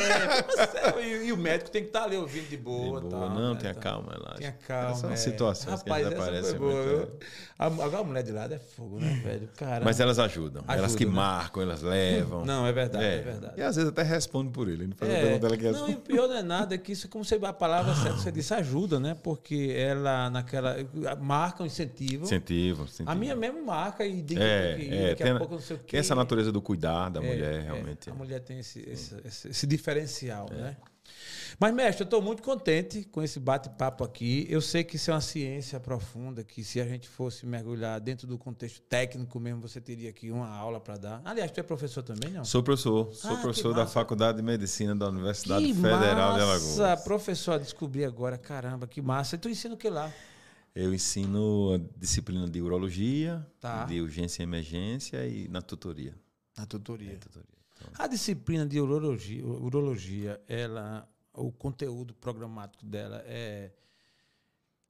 É, e, e, o médico tem que estar tá ali ouvindo de boa. De boa tal, não, né, tenha calma, relaxa. Tenha calma. São é. situações Rapaz, que aparecem. Muito... Agora a mulher de lado é fogo, né, velho? Caramba. Mas elas ajudam. Ajuda, elas que né? marcam, elas levam. Não, é verdade, é, é verdade. E às vezes até responde por ele. Não, faz é. dela que não e o pior não é nada, é que isso, como você a palavra certa, você disse, ajuda, né? Porque ela, naquela. Marca incentivo. Incentivo, incentivo. A minha mesmo marca e diga é, que é, daqui tem, a pouco não sei o quê. Tem essa natureza do cuidar da é, mulher, é, realmente. a mulher tem esse, esse, esse, esse diferencial, é. né? Mas, mestre, eu estou muito contente com esse bate-papo aqui. Eu sei que isso é uma ciência profunda, que se a gente fosse mergulhar dentro do contexto técnico mesmo, você teria aqui uma aula para dar. Aliás, tu é professor também, não? Sou professor. Sou ah, professor da Faculdade de Medicina da Universidade que Federal massa. de Alagoas. Professor, descobri agora. Caramba, que massa. E tu ensina o que lá? Eu ensino a disciplina de urologia, tá. de urgência e emergência e na tutoria. Na tutoria. Na tutoria. Então. A disciplina de urologia, urologia, ela o conteúdo programático dela é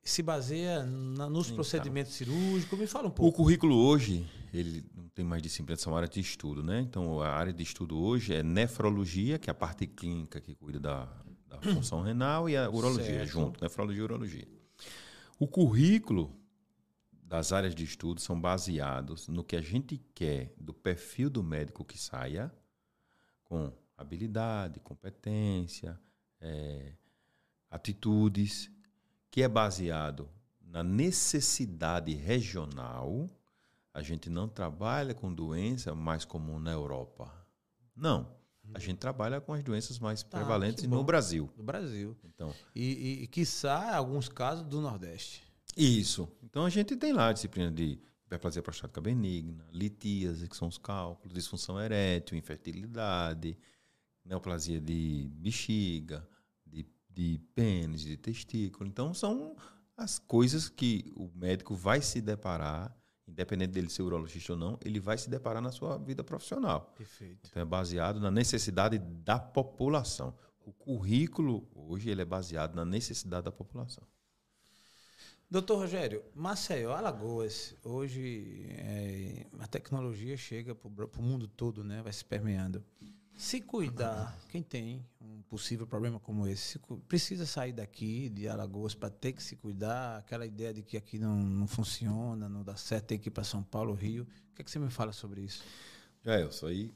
se baseia na, nos Sim, procedimentos tá. cirúrgicos? Me fala um pouco. O currículo hoje, ele não tem mais disciplina, são áreas de estudo, né? Então, a área de estudo hoje é nefrologia, que é a parte clínica que cuida da, da função renal, e a urologia certo. junto, nefrologia e urologia. O currículo das áreas de estudo são baseados no que a gente quer do perfil do médico que saia, com habilidade, competência, é, atitudes, que é baseado na necessidade regional. a gente não trabalha com doença mais comum na Europa. Não. A gente trabalha com as doenças mais Tá, prevalentes no. Brasil. No Brasil. Então, E, e, e quiçá, alguns casos, do Nordeste. isso. Então a gente tem lá a disciplina de hiperplasia prostática benigna, litíase, que são os cálculos, disfunção erétil, infertilidade, neoplasia de bexiga, de, de pênis, de testículo. Então são as coisas que o médico vai se deparar, independente dele ser urologista ou não, ele vai se deparar na sua vida profissional. Perfeito. Então é baseado na necessidade da população. O currículo hoje ele é baseado na necessidade da população. Doutor Rogério, Maceió, Alagoas, hoje é, a tecnologia chega para o mundo todo, né? Vai se permeando. Se cuidar, quem tem um possível problema como esse, precisa sair daqui de Alagoas para ter que se cuidar, aquela ideia de que aqui não, não funciona, não dá certo, tem que ir para São Paulo, Rio. O que, é que você me fala sobre isso? É, isso aí.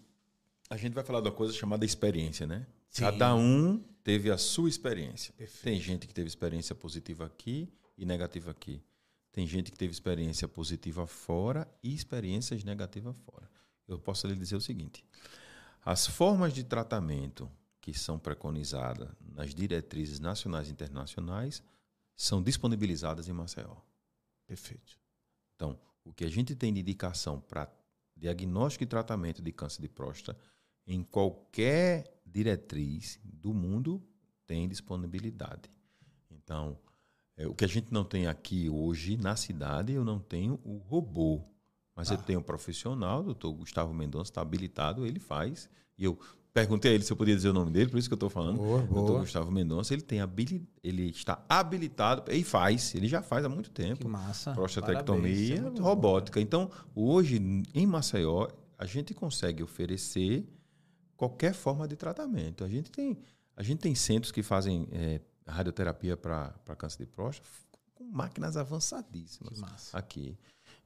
A gente vai falar de uma coisa chamada experiência, né? Sim. Cada um teve a sua experiência. Perfeito. Tem gente que teve experiência positiva aqui e negativa aqui. Tem gente que teve experiência positiva fora e experiências negativas fora. Eu posso lhe dizer o seguinte: as formas de tratamento que são preconizadas nas diretrizes nacionais e internacionais são disponibilizadas em Maceió. Perfeito. Então, o que a gente tem de indicação para diagnóstico e tratamento de câncer de próstata, em qualquer diretriz do mundo, tem disponibilidade. Então, é, o que a gente não tem aqui hoje na cidade, eu não tenho o robô. Mas eu Ah. tenho um profissional, o doutor Gustavo Mendonça, está habilitado, ele faz. E eu perguntei a ele se eu podia dizer o nome dele, por isso que eu estou falando. Boa, Doutor. Gustavo Mendonça, ele, tem habili ele está habilitado, e faz, ele já faz há muito tempo Que massa. prostatectomia Parabéns, é bom. robótica. Então, hoje, em Maceió, a gente consegue oferecer qualquer forma de tratamento. A gente tem, a gente tem centros que fazem eh, radioterapia para câncer de próstata com máquinas avançadíssimas Que massa. aqui.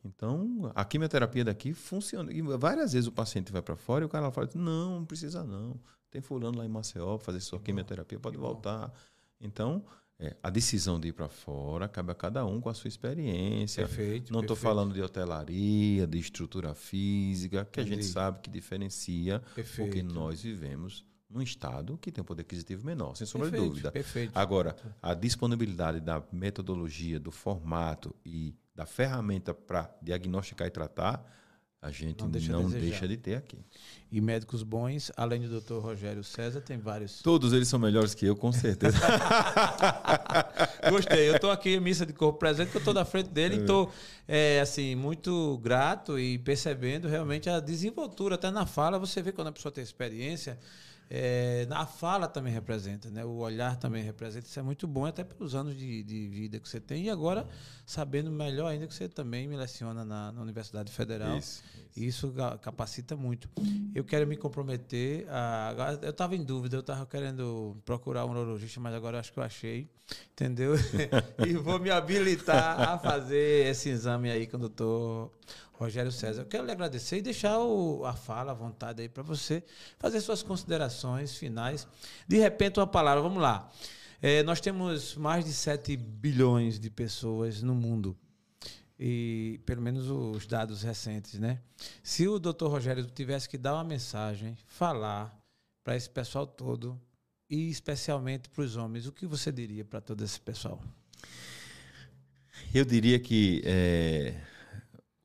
Então, a quimioterapia daqui funciona. E várias vezes o paciente vai para fora e o cara fala: não, não precisa não. Tem fulano lá em Maceió para fazer sua quimioterapia, pode voltar. Então, é, a decisão de ir para fora cabe a cada um com a sua experiência. Perfeito. Não estou falando de hotelaria, de estrutura física, que a gente Entendi. sabe que diferencia, Perfeito. porque nós vivemos num estado que tem um poder aquisitivo menor, sem sombra de dúvida. Perfeito. Agora, a disponibilidade da metodologia, do formato e da ferramenta para diagnosticar e tratar, a gente Não não, deixa a deixa, de ter aqui. E médicos bons, além do Dr. Rogério César, tem vários. Todos eles são melhores que eu, com certeza. Gostei. Eu estou aqui em missa de corpo presente, que eu estou na frente dele e estou assim, muito grato e percebendo realmente a desenvoltura. Até na fala, você vê quando a pessoa tem experiência, é, na fala também representa, né? o olhar também representa. Isso é muito bom, até pelos anos de, de vida que você tem. E agora, sabendo melhor ainda que você também me leciona na, na Universidade Federal. Isso, Isso ga- capacita muito. Eu quero me comprometer. A, eu estava em dúvida, eu estava querendo procurar um neurologista, mas agora eu acho que eu achei. Entendeu? e vou me habilitar a fazer esse exame aí com o doutor Rogério César. Eu quero lhe agradecer e deixar o- a fala à vontade aí para você fazer suas considerações finais. De repente, uma palavra, vamos lá. É, nós temos mais de 7 bilhões de pessoas no mundo e pelo menos os dados recentes, né? Se o Dr. Rogério tivesse que dar uma mensagem, falar para esse pessoal todo e especialmente para os homens, o que você diria para todo esse pessoal? Eu diria que é,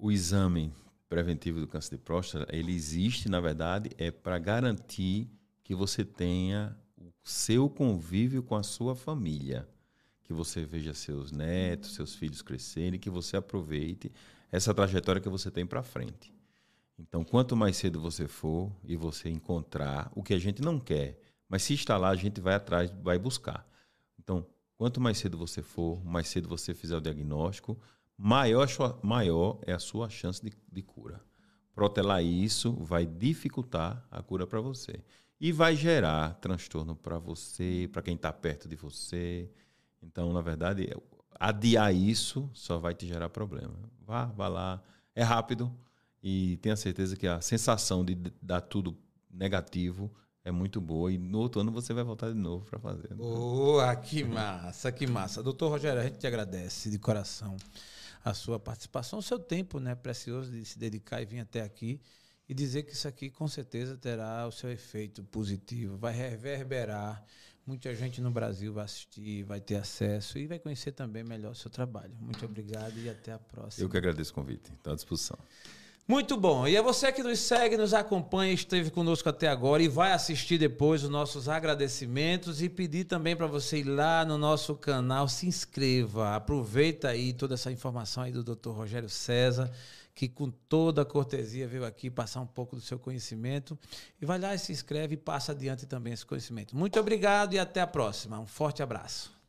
o exame preventivo do câncer de próstata, ele existe, na verdade, é para garantir que você tenha o seu convívio com a sua família, que você veja seus netos, seus filhos crescerem, que você aproveite essa trajetória que você tem para frente. Então, quanto mais cedo você for e você encontrar o que a gente não quer, mas se está lá, a gente vai atrás, vai buscar. Então, quanto mais cedo você for, mais cedo você fizer o diagnóstico, maior, maior é a sua chance de, de cura. Protelar isso vai dificultar a cura para você. E vai gerar transtorno para você, para quem está perto de você. Então, na verdade, adiar isso só vai te gerar problema. Vá, vá lá. É rápido e tenha certeza que a sensação de dar tudo negativo é muito boa. E no outro ano você vai voltar de novo para fazer. Boa, que massa, que massa. Doutor Rogério, a gente te agradece de coração a sua participação, o seu tempo né, precioso de se dedicar e vir até aqui e dizer que isso aqui com certeza terá o seu efeito positivo, vai reverberar. Muita gente no Brasil vai assistir, vai ter acesso e vai conhecer também melhor o seu trabalho. Muito obrigado e até a próxima. Eu que agradeço o convite. Estou à disposição. Muito bom. E é você que nos segue, nos acompanha, esteve conosco até agora e vai assistir depois os nossos agradecimentos e pedir também para você ir lá no nosso canal, se inscreva, aproveita aí toda essa informação aí do Dr. Rogério César, que com toda a cortesia veio aqui passar um pouco do seu conhecimento e vai lá e se inscreve e passa adiante também esse conhecimento. Muito obrigado e até a próxima. Um forte abraço.